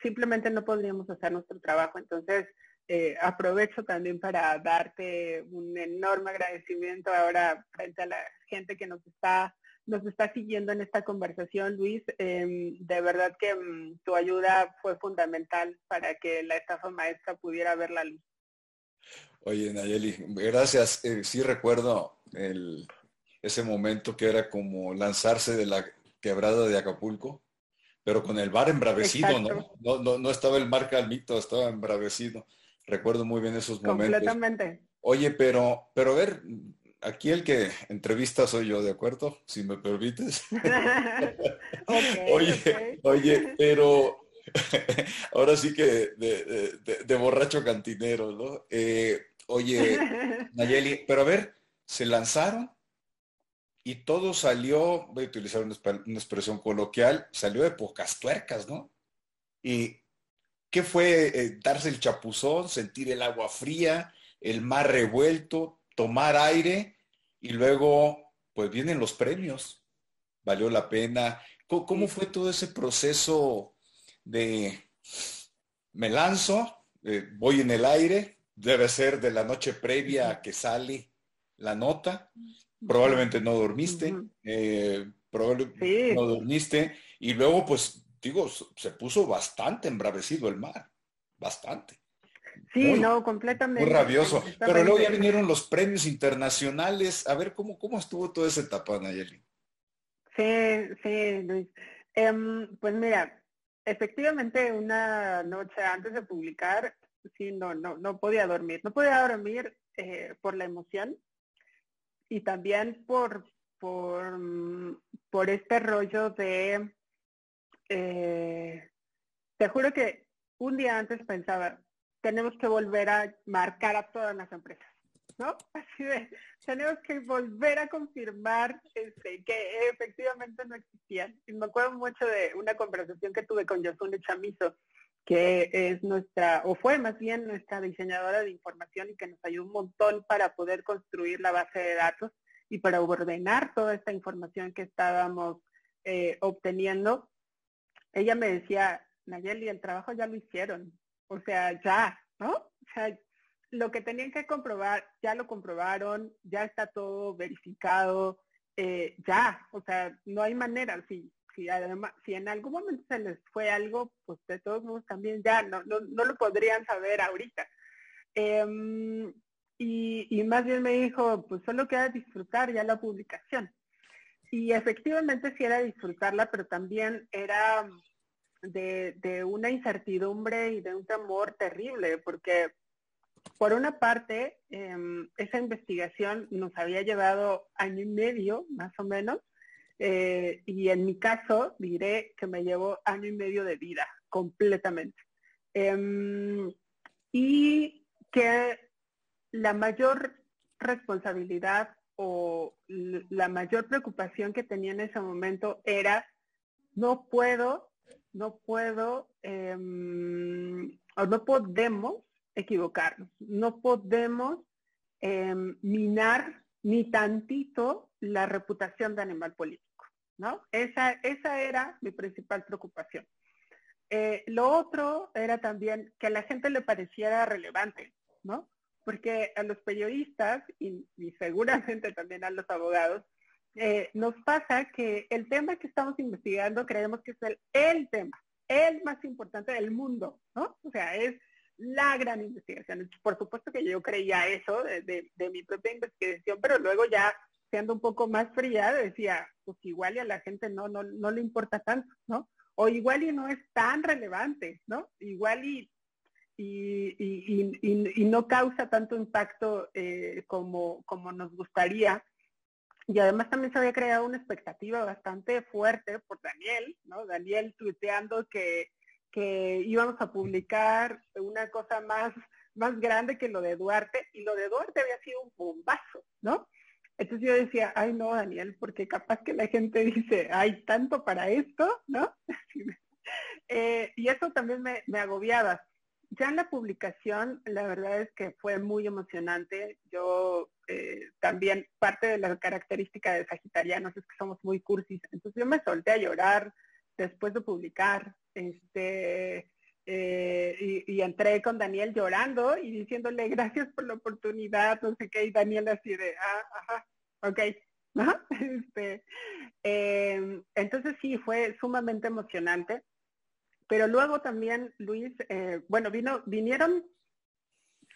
simplemente no podríamos hacer nuestro trabajo. Entonces, eh, aprovecho también para darte un enorme agradecimiento ahora frente a la gente que nos está nos está siguiendo en esta conversación, Luis. Em, de verdad que mm, tu ayuda fue fundamental para que la estafa maestra pudiera ver la luz. Oye, Nayeli, gracias. Eh, sí recuerdo ese momento que era como lanzarse de la quebrada de Acapulco, pero con el bar embravecido, ¿no? ¿no? No, no estaba el mar calmito, estaba embravecido. Recuerdo muy bien esos momentos. Completamente. Oye, pero, pero a ver, aquí el que entrevista soy yo, ¿de acuerdo? Si me permites. oye, oye, pero ahora sí que de, borracho cantinero, ¿no? Eh, oye, Nayeli, pero a ver, ¿se lanzaron? y todo salió, voy a utilizar una, expresión coloquial, salió de pocas tuercas, ¿no? Y ¿qué fue eh, darse el chapuzón, sentir el agua fría, el mar revuelto, tomar aire y luego pues vienen los premios? ¿Valió la pena? ¿Cómo, fue todo ese proceso de me lanzo, eh, voy en el aire, debe ser de la noche previa a que sale la nota, probablemente no dormiste, eh, probablemente no dormiste, y luego pues digo, se puso bastante embravecido el mar, bastante. Sí, no, completamente. Muy rabioso. Pero luego ya vinieron los premios internacionales. A ver, ¿cómo, cómo estuvo toda esa etapa, Nayeli? Sí, sí, Luis. Em, pues mira, efectivamente una noche antes de publicar, sí, no, no, no podía dormir. No podía dormir eh, por la emoción y también por, por, por este rollo de, eh, te juro que un día antes pensaba, tenemos que volver a marcar a todas las empresas, ¿no? Así de, tenemos que volver a confirmar este, que efectivamente no existían. Y me acuerdo mucho de una conversación que tuve con Yasune Chamizo, que es nuestra, o fue más bien nuestra diseñadora de información y que nos ayudó un montón para poder construir la base de datos y para ordenar toda esta información que estábamos eh, obteniendo. Ella me decía, Nayeli, el trabajo ya lo hicieron, o sea, ya, ¿no? O sea, lo que tenían que comprobar, ya lo comprobaron, ya está todo verificado, eh, ya, o sea, no hay manera, si si además, si en algún momento se les fue algo, pues de todos modos también ya no, no, no lo podrían saber ahorita. Em, y, y, más bien me dijo, pues solo queda disfrutar ya la publicación. Y efectivamente sí era disfrutarla, pero también era de, una incertidumbre y de un temor terrible, porque por una parte, em, esa investigación nos había llevado año y medio, más o menos, eh, y en mi caso, diré que me llevó año y medio de vida, completamente. Em, y que la mayor responsabilidad o la mayor preocupación que tenía en ese momento era, no puedo, no puedo, em, o no podemos equivocarnos, no podemos em, minar ni tantito la reputación de animal político. ¿no? Esa, esa era mi principal preocupación. Eh, lo otro era también que a la gente le pareciera relevante, ¿no? Porque a los periodistas y, seguramente también a los abogados, eh, nos pasa que el tema que estamos investigando creemos que es el, el tema, el más importante del mundo, ¿no? O sea, es la gran investigación. Por supuesto que yo creía eso de, de mi propia investigación, pero luego ya siendo un poco más fría, decía, pues igual y a la gente no, no, no le importa tanto, ¿no? O igual y no es tan relevante, ¿no? Igual y, y, y, no causa tanto impacto eh, como, como nos gustaría. Y además también se había creado una expectativa bastante fuerte por Daniel, ¿no? Daniel tuiteando que, que íbamos a publicar una cosa más, más grande que lo de Duarte, y lo de Duarte había sido un bombazo, ¿no? Entonces yo decía, ay no, Daniel, porque capaz que la gente dice, hay tanto para esto, ¿no? Eh, y eso también me, agobiaba. Ya en la publicación, la verdad es que fue muy emocionante. Yo eh, también, parte de la característica de Sagitarianos es que somos muy cursis. Entonces yo me solté a llorar después de publicar. Este, eh, y, entré con Daniel llorando y diciéndole gracias por la oportunidad, no sé qué, y Daniel así de, ah, ajá, ok. Este, em, entonces sí, fue sumamente emocionante. Pero luego también, Luis, eh, bueno, vino, vinieron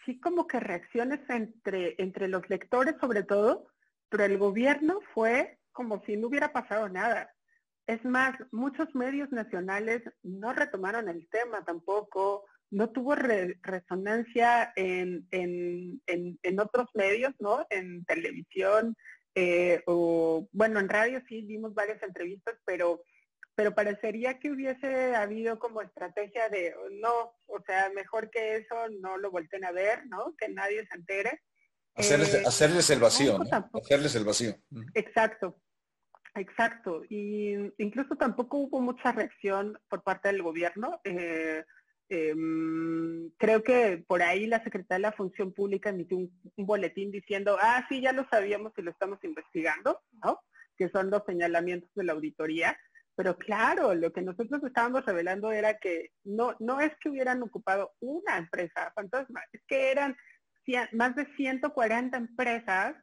sí como que reacciones entre, entre los lectores sobre todo, pero el gobierno fue como si no hubiera pasado nada. Es más, muchos medios nacionales no retomaron el tema tampoco, no tuvo resonancia en, en, en, en, otros medios, ¿no? En televisión, eh, o bueno, en radio sí vimos varias entrevistas, pero pero parecería que hubiese habido como estrategia de no, o sea, mejor que eso no lo volten a ver, ¿no? Que nadie se entere. Hacerles, el vacío, ¿no? Hacerles el vacío. Exacto, exacto. Y incluso tampoco hubo mucha reacción por parte del gobierno. Eh, em, creo que por ahí la Secretaría de la Función Pública emitió un, boletín diciendo, ah, sí, ya lo sabíamos y lo estamos investigando, ¿no? Que son los señalamientos de la auditoría. Pero claro, lo que nosotros estábamos revelando era que no, no es que hubieran ocupado una empresa fantasma, es que eran más de 140 empresas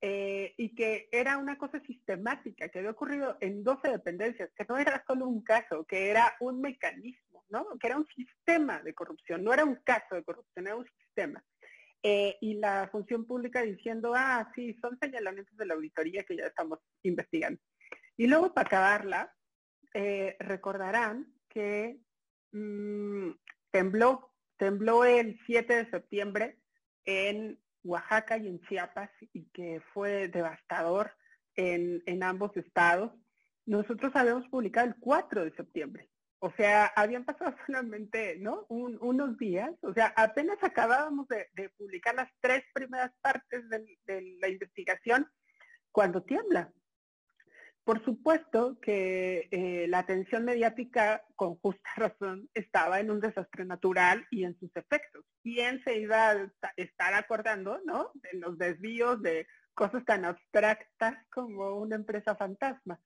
eh, y que era una cosa sistemática que había ocurrido en 12 dependencias, que no era solo un caso, que era un mecanismo, ¿no? Que era un sistema de corrupción, no era un caso de corrupción, era un sistema. Eh, y la función pública diciendo, ah, sí, son señalamientos de la auditoría que ya estamos investigando. Y luego para acabarla, eh, recordarán que mm, tembló, tembló el 7 de septiembre en Oaxaca y en Chiapas y que fue devastador en, en ambos estados. Nosotros habíamos publicado el 4 de septiembre. O sea, habían pasado solamente, ¿no? unos días. O sea, apenas acabábamos de, publicar las tres primeras partes de la investigación cuando tiembla. Por supuesto que eh, la atención mediática, con justa razón, estaba en un desastre natural y en sus efectos. ¿Quién se iba a estar acordando, no? De los desvíos de cosas tan abstractas como una empresa fantasma.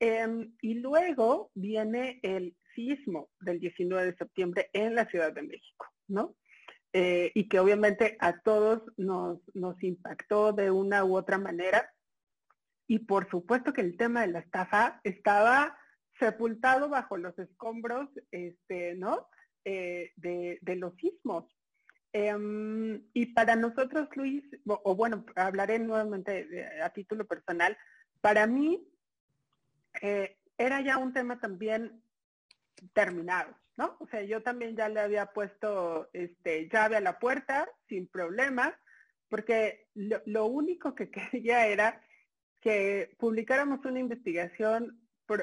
Em, y luego viene el sismo del 19 de septiembre en la Ciudad de México, ¿no? Eh, y que obviamente a todos nos, nos impactó de una u otra manera y por supuesto que el tema de la estafa estaba sepultado bajo los escombros, este, ¿no? Eh, de, los sismos. Em, y para nosotros, Luis, o, bueno, hablaré nuevamente a título personal, para mí eh, era ya un tema también terminado, ¿no? O sea, yo también ya le había puesto este, llave a la puerta sin problema, porque lo, lo único que quería era que publicáramos una investigación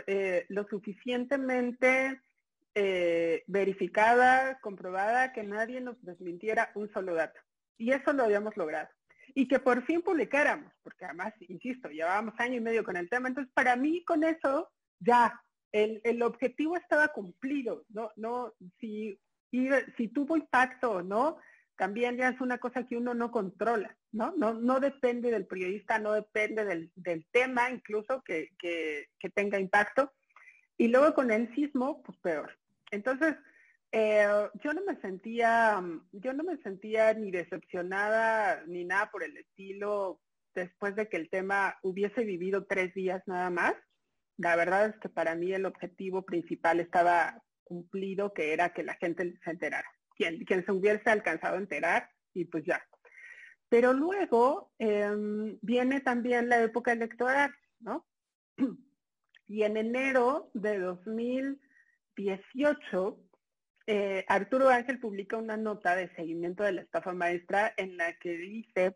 eh, lo suficientemente eh, verificada, comprobada, que nadie nos desmintiera un solo dato. Y eso lo habíamos logrado. Y que por fin publicáramos, porque además, insisto, llevábamos año y medio con el tema. Entonces, para mí con eso, ya, el, el objetivo estaba cumplido. No, no, si, si tuvo impacto o no, también ya es una cosa que uno no controla, ¿no? No, no depende del periodista, no depende del, tema incluso que, tenga impacto. Y luego con el sismo, pues peor. Entonces, eh, yo no me sentía, yo no me sentía ni decepcionada ni nada por el estilo después de que el tema hubiese vivido tres días nada más. La verdad es que para mí el objetivo principal estaba cumplido, que era que la gente se enterara quien, se hubiese alcanzado a enterar y pues ya. Pero luego em, viene también la época electoral, ¿no? Y en enero de 2018, eh, Arturo Ángel publica una nota de seguimiento de la estafa maestra en la que dice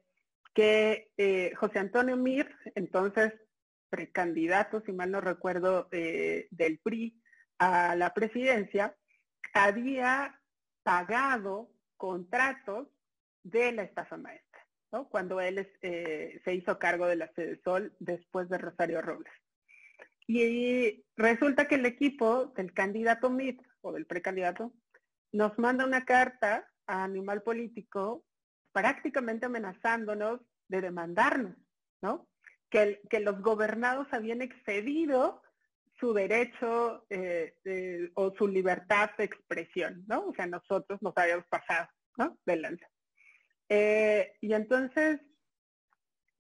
que eh, José Antonio Mir, entonces precandidato, si mal no recuerdo, eh, del PRI a la presidencia, había pagado contratos de la estafa maestra, ¿no? cuando él eh, se hizo cargo de la sede Sol después de Rosario Robles. Y resulta que el equipo del candidato MIT o del precandidato nos manda una carta a Animal Político prácticamente amenazándonos de demandarnos, ¿no? Que, que los gobernados habían excedido su derecho eh, o su libertad de expresión, ¿no? O sea, nosotros nos habíamos pasado, ¿no? De lanza. Eh, y entonces,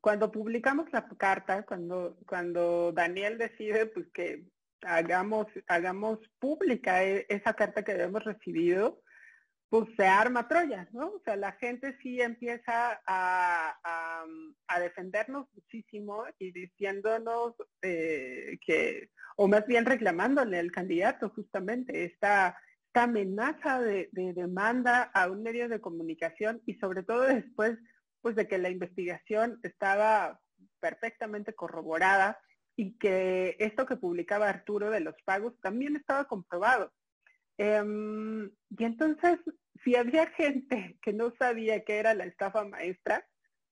cuando publicamos la carta, cuando, cuando Daniel decide pues que hagamos, hagamos pública esa carta que habíamos recibido, pues se arma Troya, ¿no? O sea, la gente sí empieza a, a, defendernos muchísimo y diciéndonos eh, que, o más bien reclamándole al candidato justamente esta, esta amenaza de, demanda a un medio de comunicación y sobre todo después pues de que la investigación estaba perfectamente corroborada y que esto que publicaba Arturo de los pagos también estaba comprobado. Em, y entonces, si había gente que no sabía qué era la estafa maestra,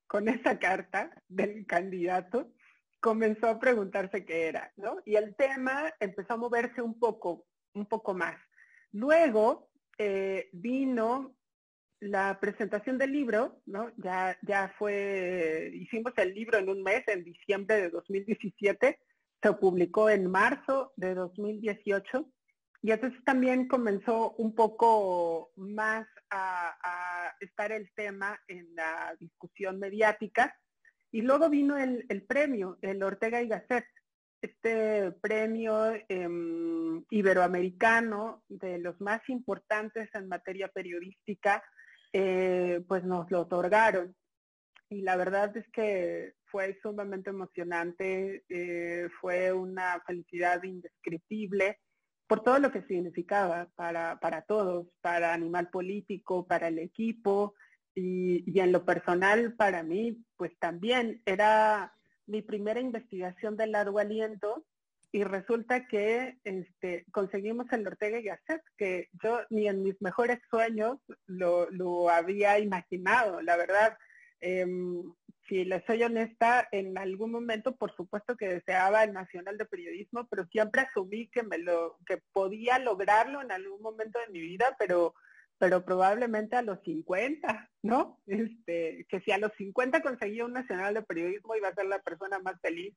con esa carta del candidato, comenzó a preguntarse qué era, ¿no? Y el tema empezó a moverse un poco, un poco más. Luego eh, vino la presentación del libro, ¿no? Ya, ya fue, hicimos el libro en un mes, en diciembre de 2017, se publicó en marzo de 2018 y entonces también comenzó un poco más a, estar el tema en la discusión mediática. Y luego vino el, premio, el Ortega y Gasset, este premio em, iberoamericano de los más importantes en materia periodística, eh, pues nos lo otorgaron. Y la verdad es que fue sumamente emocionante, eh, fue una felicidad indescriptible por todo lo que significaba para, para todos, para Animal Político, para el equipo y, y en lo personal para mí, pues también era mi primera investigación de largo aliento y resulta que este, conseguimos el Ortega y Gasset, que yo ni en mis mejores sueños lo, lo había imaginado, la verdad. Em, si les soy honesta, en algún momento por supuesto que deseaba el Nacional de Periodismo, pero siempre asumí que me lo, que podía lograrlo en algún momento de mi vida, pero, pero probablemente a los 50, ¿no? Este, que si a los 50 conseguía un Nacional de Periodismo iba a ser la persona más feliz,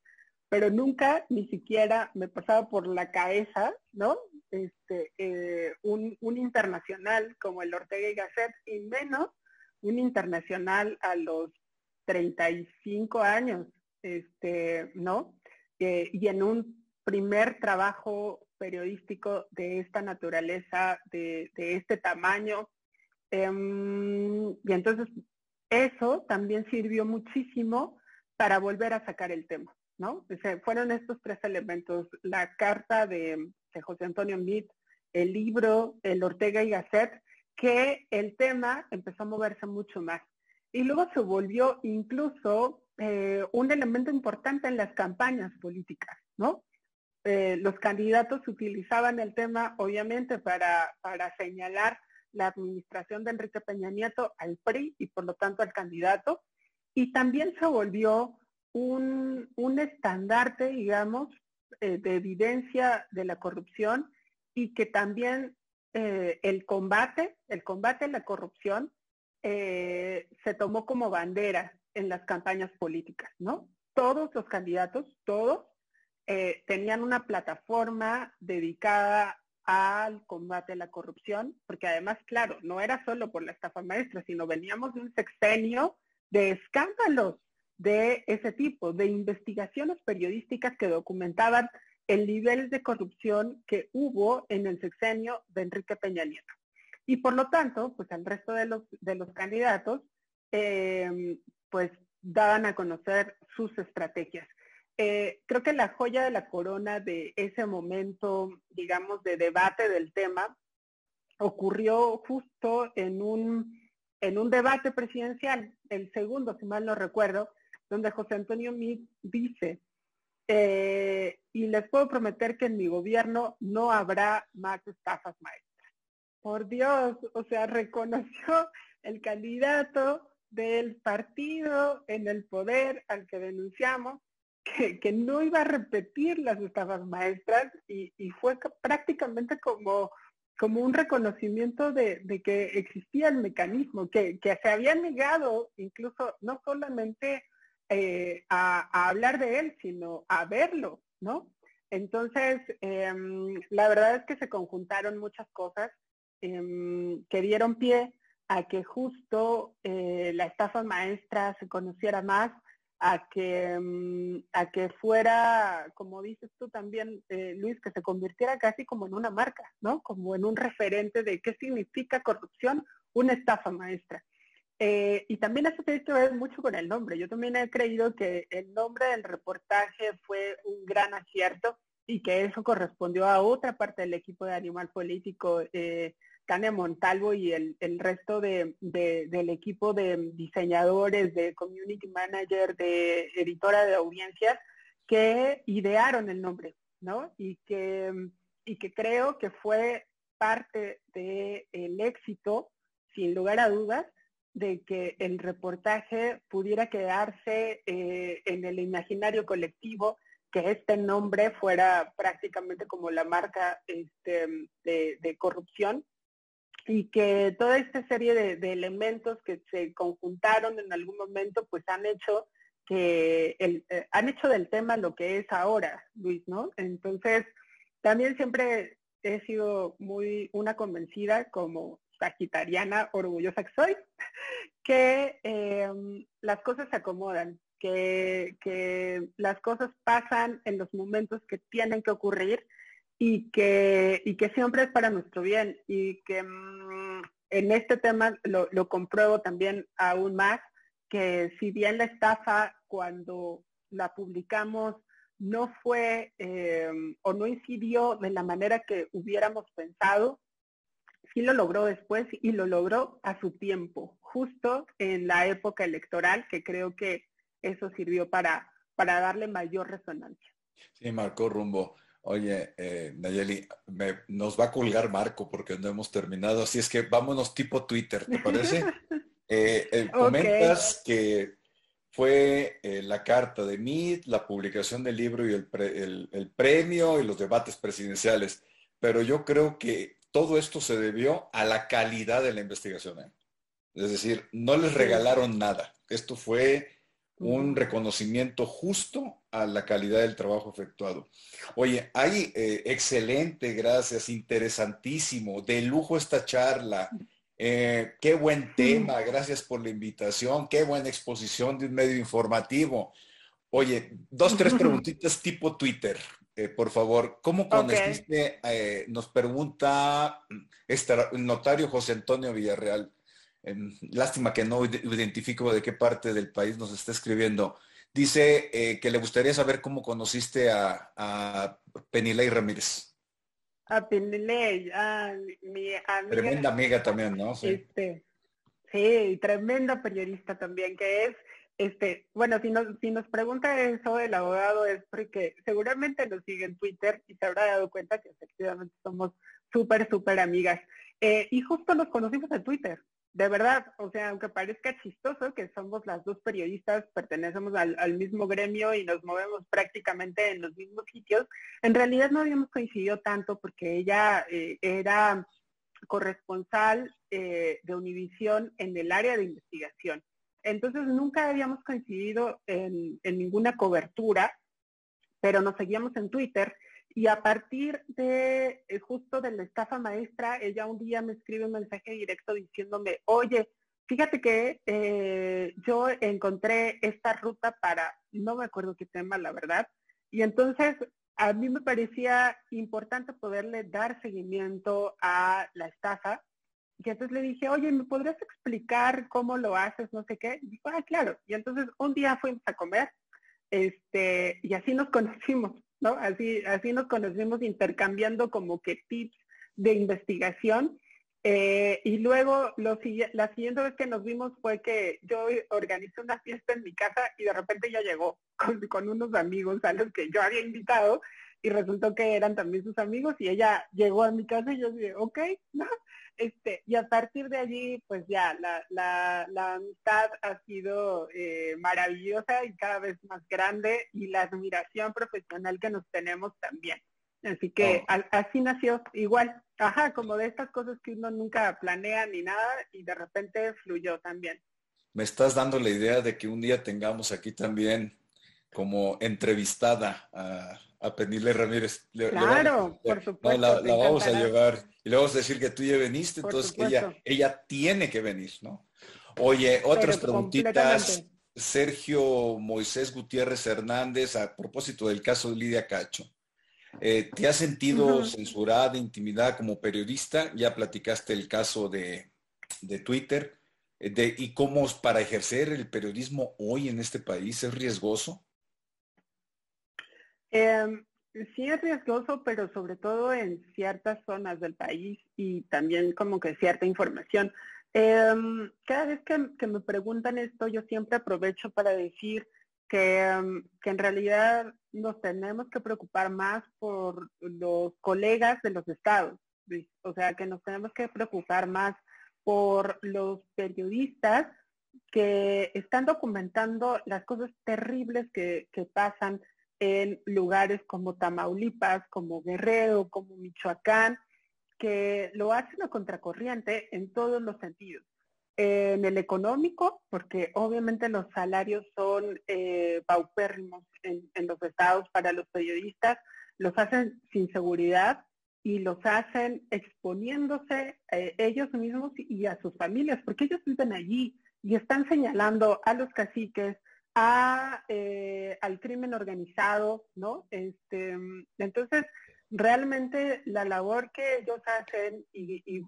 pero nunca ni siquiera me pasaba por la cabeza, ¿no? Este, eh, un, un internacional como el Ortega y Gasset, y menos un internacional a los 35 años, este, ¿no? Eh, y en un primer trabajo periodístico de esta naturaleza, de, este tamaño. Em, y entonces eso también sirvió muchísimo para volver a sacar el tema, ¿no? fueron estos tres elementos, la carta de, de José Antonio Mitt, el libro, el Ortega y Gasset, que el tema empezó a moverse mucho más y luego se volvió incluso eh, un elemento importante en las campañas políticas, ¿no? Eh, los candidatos utilizaban el tema, obviamente, para, para señalar la administración de Enrique Peña Nieto al PRI y por lo tanto al candidato, y también se volvió un, un estandarte, digamos, eh, de evidencia de la corrupción y que también el combate, el combate a la corrupción eh, se tomó como bandera en las campañas políticas, ¿no? Todos los candidatos, todos, eh, tenían una plataforma dedicada al combate a la corrupción, porque además, claro, no era solo por la estafa maestra, sino veníamos de un sexenio de escándalos de ese tipo, de investigaciones periodísticas que documentaban el nivel de corrupción que hubo en el sexenio de Enrique Peña Nieto. Y por lo tanto, pues al resto de los, de los candidatos, eh, pues daban a conocer sus estrategias. Eh, creo que la joya de la corona de ese momento, digamos, de debate del tema, ocurrió justo en un, en un debate presidencial, el segundo, si mal no recuerdo, donde José Antonio Meade dice, eh, y les puedo prometer que en mi gobierno no habrá más estafas maestras por Dios, o sea, reconoció el candidato del partido en el poder al que denunciamos, que, no iba a repetir las estafas maestras y, fue prácticamente como, como un reconocimiento de, que existía el mecanismo, que, se había negado incluso no solamente eh, a, hablar de él, sino a verlo, ¿no? Entonces, em, la verdad es que se conjuntaron muchas cosas. Em, que dieron pie a que justo eh, la estafa maestra se conociera más, a que, em, a que fuera, como dices tú también, eh, Luis, que se convirtiera casi como en una marca, ¿no? Como en un referente de qué significa corrupción, una estafa maestra. Eh, y también eso tiene que ver mucho con el nombre. Yo también he creído que el nombre del reportaje fue un gran acierto y que eso correspondió a otra parte del equipo de Animal Político, eh, Tania Montalvo y el, resto de, del equipo de diseñadores, de community manager, de editora de audiencias, que idearon el nombre, ¿no? Y que, y que creo que fue parte del el éxito, sin lugar a dudas, de que el reportaje pudiera quedarse eh, en el imaginario colectivo, que este nombre fuera prácticamente como la marca este, de, corrupción y que toda esta serie de, elementos que se conjuntaron en algún momento pues han hecho que el, eh, han hecho del tema lo que es ahora, Luis, ¿no? Entonces, también siempre he sido muy una convencida como sagitariana orgullosa que soy, que em, las cosas se acomodan, que, las cosas pasan en los momentos que tienen que ocurrir y que, y que siempre es para nuestro bien y que mm, en este tema lo, lo compruebo también aún más, que si bien la estafa cuando la publicamos no fue em, o no incidió de la manera que hubiéramos pensado, sí lo logró después y lo logró a su tiempo, justo en la época electoral, que creo que eso sirvió para, para darle mayor resonancia. Sí, marcó rumbo. Oye, eh, Nayeli, nos va a colgar Marco porque no hemos terminado, así es que vámonos tipo Twitter, ¿te parece? Eh, eh, comentas que fue la carta de Mead, la publicación del libro y el, el, premio y los debates presidenciales, pero yo creo que todo esto se debió a la calidad de la investigación. Es decir, no les regalaron nada. Esto fue un reconocimiento justo a la calidad del trabajo efectuado. Oye, hay eh, excelente, gracias, interesantísimo, de lujo esta charla. Eh, qué buen tema, gracias por la invitación, qué buena exposición de un medio informativo. Oye, dos, tres preguntitas tipo Twitter. Eh, por favor, ¿cómo conociste? Eh, nos pregunta este notario José Antonio Villarreal. Em, lástima que no identifico de qué parte del país nos está escribiendo. Dice eh, que le gustaría saber cómo conociste a, a Penilei Ramírez. A Penilei, a mi amiga. Tremenda amiga también, ¿no? Sí. Este, sí, tremenda periodista también, que es este, bueno, si nos, si nos pregunta eso el abogado es porque seguramente nos sigue en Twitter y se habrá dado cuenta que efectivamente somos súper, súper amigas. Eh, y justo nos conocimos en Twitter, de verdad, o sea, aunque parezca chistoso que somos las dos periodistas, pertenecemos al, mismo gremio y nos movemos prácticamente en los mismos sitios, en realidad no habíamos coincidido tanto porque ella eh, era corresponsal eh, de Univisión en el área de investigación. Entonces nunca habíamos coincidido en, ninguna cobertura, pero nos seguíamos en Twitter y a partir de eh, justo de la estafa maestra, ella un día me escribe un mensaje directo diciéndome, oye, fíjate que eh, yo encontré esta ruta para, no me acuerdo qué tema, la verdad, y entonces a mí me parecía importante poderle dar seguimiento a la estafa y entonces le dije, oye, ¿me podrías explicar cómo lo haces? No sé qué. Y dijo, ah, claro. Y entonces un día fuimos a comer, este, y así nos conocimos, ¿no? Así, así nos conocimos intercambiando como que tips de investigación. Eh, y luego lo, la siguiente vez que nos vimos fue que yo organizé una fiesta en mi casa y de repente ella llegó con, con unos amigos a los que yo había invitado y resultó que eran también sus amigos y ella llegó a mi casa y yo dije, ok, ¿no? Este, y a partir de allí, pues ya, la, la, la amistad ha sido eh, maravillosa y cada vez más grande y la admiración profesional que nos tenemos también. Así que oh. así nació, igual, ajá, como de estas cosas que uno nunca planea ni nada y de repente fluyó también. Me estás dando la idea de que un día tengamos aquí también como entrevistada a, a Penile Ramírez. claro, por supuesto. la, vamos a llevar y le vamos a decir que tú ya veniste, entonces ella, ella tiene que venir, ¿no? Oye, otras preguntitas. Sergio Moisés Gutiérrez Hernández, a propósito del caso de Lidia Cacho. Eh, ¿Te has sentido censurada, intimidada como periodista? Ya platicaste el caso de, de Twitter. Eh, de, ¿Y cómo para ejercer el periodismo hoy en este país es riesgoso? Eh, sí es riesgoso, pero sobre todo en ciertas zonas del país y también como que cierta información. Em, cada vez que, me preguntan esto, yo siempre aprovecho para decir que, em, que en realidad nos tenemos que preocupar más por los colegas de los estados. O sea, que nos tenemos que preocupar más por los periodistas que están documentando las cosas terribles que, que pasan en lugares como Tamaulipas, como Guerrero, como Michoacán, que lo hacen a contracorriente en todos los sentidos. En el económico, porque obviamente los salarios son eh, paupérrimos en, los estados para los periodistas, los hacen sin seguridad y los hacen exponiéndose eh, ellos mismos y a sus familias, porque ellos viven allí y están señalando a los caciques, a, eh, al crimen organizado, ¿no? Este, entonces, realmente la labor que ellos hacen y,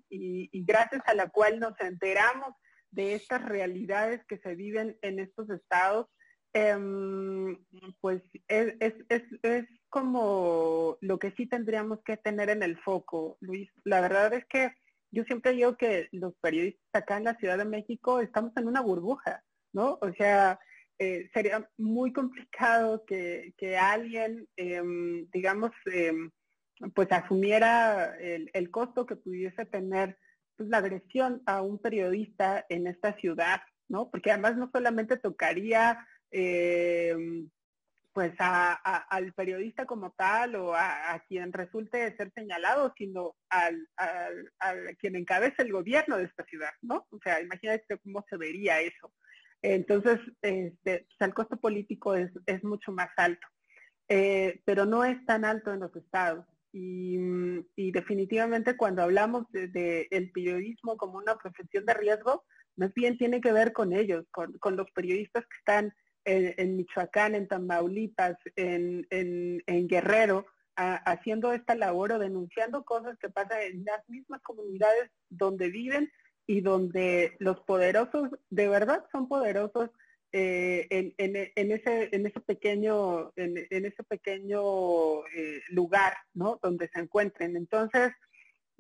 gracias a la cual nos enteramos de estas realidades que se viven en estos estados, em, pues es, es, como lo que sí tendríamos que tener en el foco, Luis. La verdad es que yo siempre digo que los periodistas acá en la Ciudad de México estamos en una burbuja, ¿no? O sea, eh, sería muy complicado que, alguien, em, digamos, em, pues asumiera el, costo que pudiese tener pues, la agresión a un periodista en esta ciudad, ¿no? Porque además no solamente tocaría eh, pues al periodista como tal o a, quien resulte ser señalado, sino al, quien encabeza el gobierno de esta ciudad, ¿no? O sea, imagínate cómo se vería eso. Entonces, este, pues, el costo político es, es mucho más alto, eh, pero no es tan alto en los estados. Mm, y, definitivamente cuando hablamos de, el periodismo como una profesión de riesgo, más bien tiene que ver con ellos, con, los periodistas que están en, Michoacán, en Tamaulipas, en, en, Guerrero, haciendo esta labor o denunciando cosas que pasan en las mismas comunidades donde viven y donde los poderosos de verdad son poderosos eh, en, en, ese, en ese pequeño, en, ese pequeño eh, lugar, ¿no? Donde se encuentren. Entonces,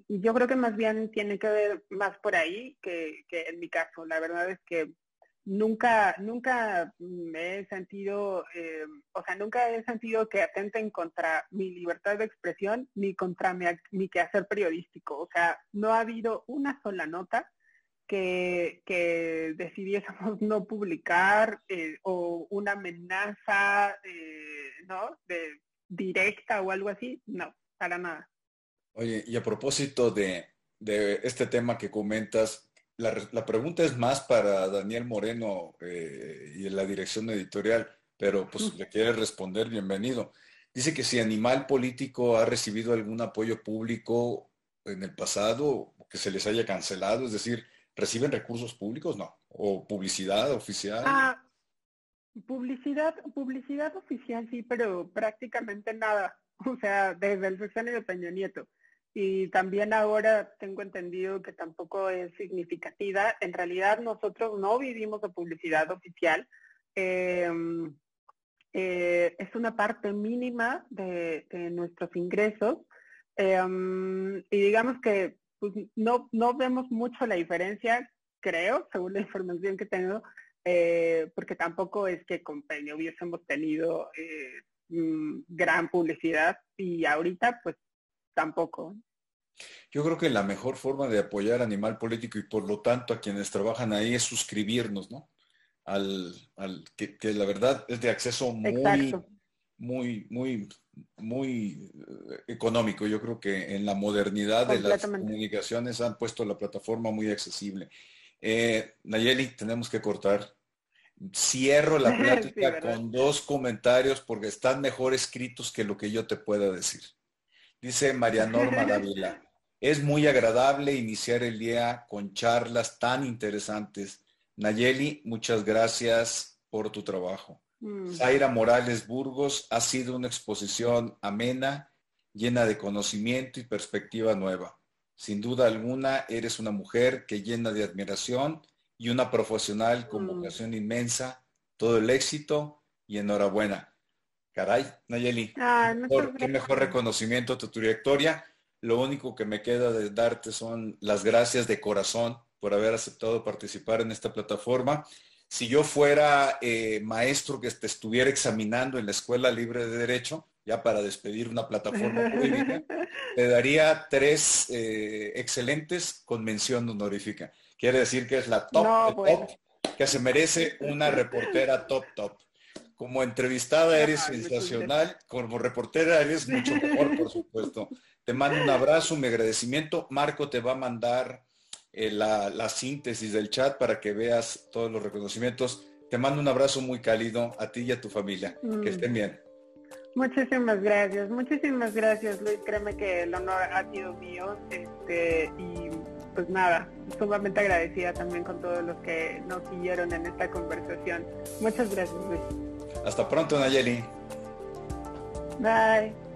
yo creo que más bien tiene que ver más por ahí que, que en mi caso. La verdad es que nunca, nunca me he sentido, eh, o sea, nunca he sentido que atenten contra mi libertad de expresión ni contra mi, mi quehacer periodístico. O sea, no ha habido una sola nota que, que decidiésemos no publicar eh, o una amenaza, eh, ¿no? De directa o algo así, no, para nada. Oye, y a propósito de, este tema que comentas, la, pregunta es más para Daniel Moreno eh, y la dirección editorial, pero pues le quiere responder, bienvenido. Dice que si Animal Político ha recibido algún apoyo público en el pasado, que se les haya cancelado, es decir, ¿Reciben recursos públicos? No. ¿O publicidad oficial? Ah, publicidad, publicidad oficial sí, pero prácticamente nada. O sea, desde el sexenio de Peña Nieto. Y también ahora tengo entendido que tampoco es significativa. En realidad nosotros no vivimos de publicidad oficial. Em, eh, es una parte mínima de, nuestros ingresos. Em, y digamos que pues no, no vemos mucho la diferencia, creo, según la información que tengo, eh, porque tampoco es que con Peña hubiésemos tenido eh, mm, gran publicidad y ahorita pues tampoco. Yo creo que la mejor forma de apoyar Animal Político y por lo tanto a quienes trabajan ahí es suscribirnos, ¿no? Al, al que, la verdad es de acceso muy, muy, muy muy eh, económico. Yo creo que en la modernidad de las comunicaciones han puesto la plataforma muy accesible. Eh, Nayeli, tenemos que cortar. Cierro la plática con dos comentarios porque están mejor escritos que lo que yo te pueda decir. Dice María Norma Dávila, es muy agradable iniciar el día con charlas tan interesantes. Nayeli, muchas gracias por tu trabajo. Mm. Zaira Morales Burgos ha sido una exposición amena, llena de conocimiento y perspectiva nueva. Sin duda alguna, eres una mujer que llena de admiración y una profesional con mm. vocación inmensa. Todo el éxito y enhorabuena. Caray, Nayeli, ah, qué mejor reconocimiento a tu trayectoria. Lo único que me queda de darte son las gracias de corazón por haber aceptado participar en esta plataforma si yo fuera eh, maestro que te estuviera examinando en la Escuela Libre de Derecho, ya para despedir una plataforma jurídica, te daría tres eh, excelentes con mención honorífica. Quiere decir que es la top, top, que se merece una reportera top top. Como entrevistada eres sensacional, como reportera eres mucho mejor, por supuesto. Te mando un abrazo, mi agradecimiento. Marco te va a mandar eh, la, síntesis del chat para que veas todos los reconocimientos. Te mando un abrazo muy cálido a ti y a tu familia. Que mm. estén bien. Muchísimas gracias, muchísimas gracias Luis, créeme que el honor ha sido mío, este, y pues nada, sumamente agradecida también con todos los que nos siguieron en esta conversación. Muchas gracias Luis. Hasta pronto Nayeli. Bye.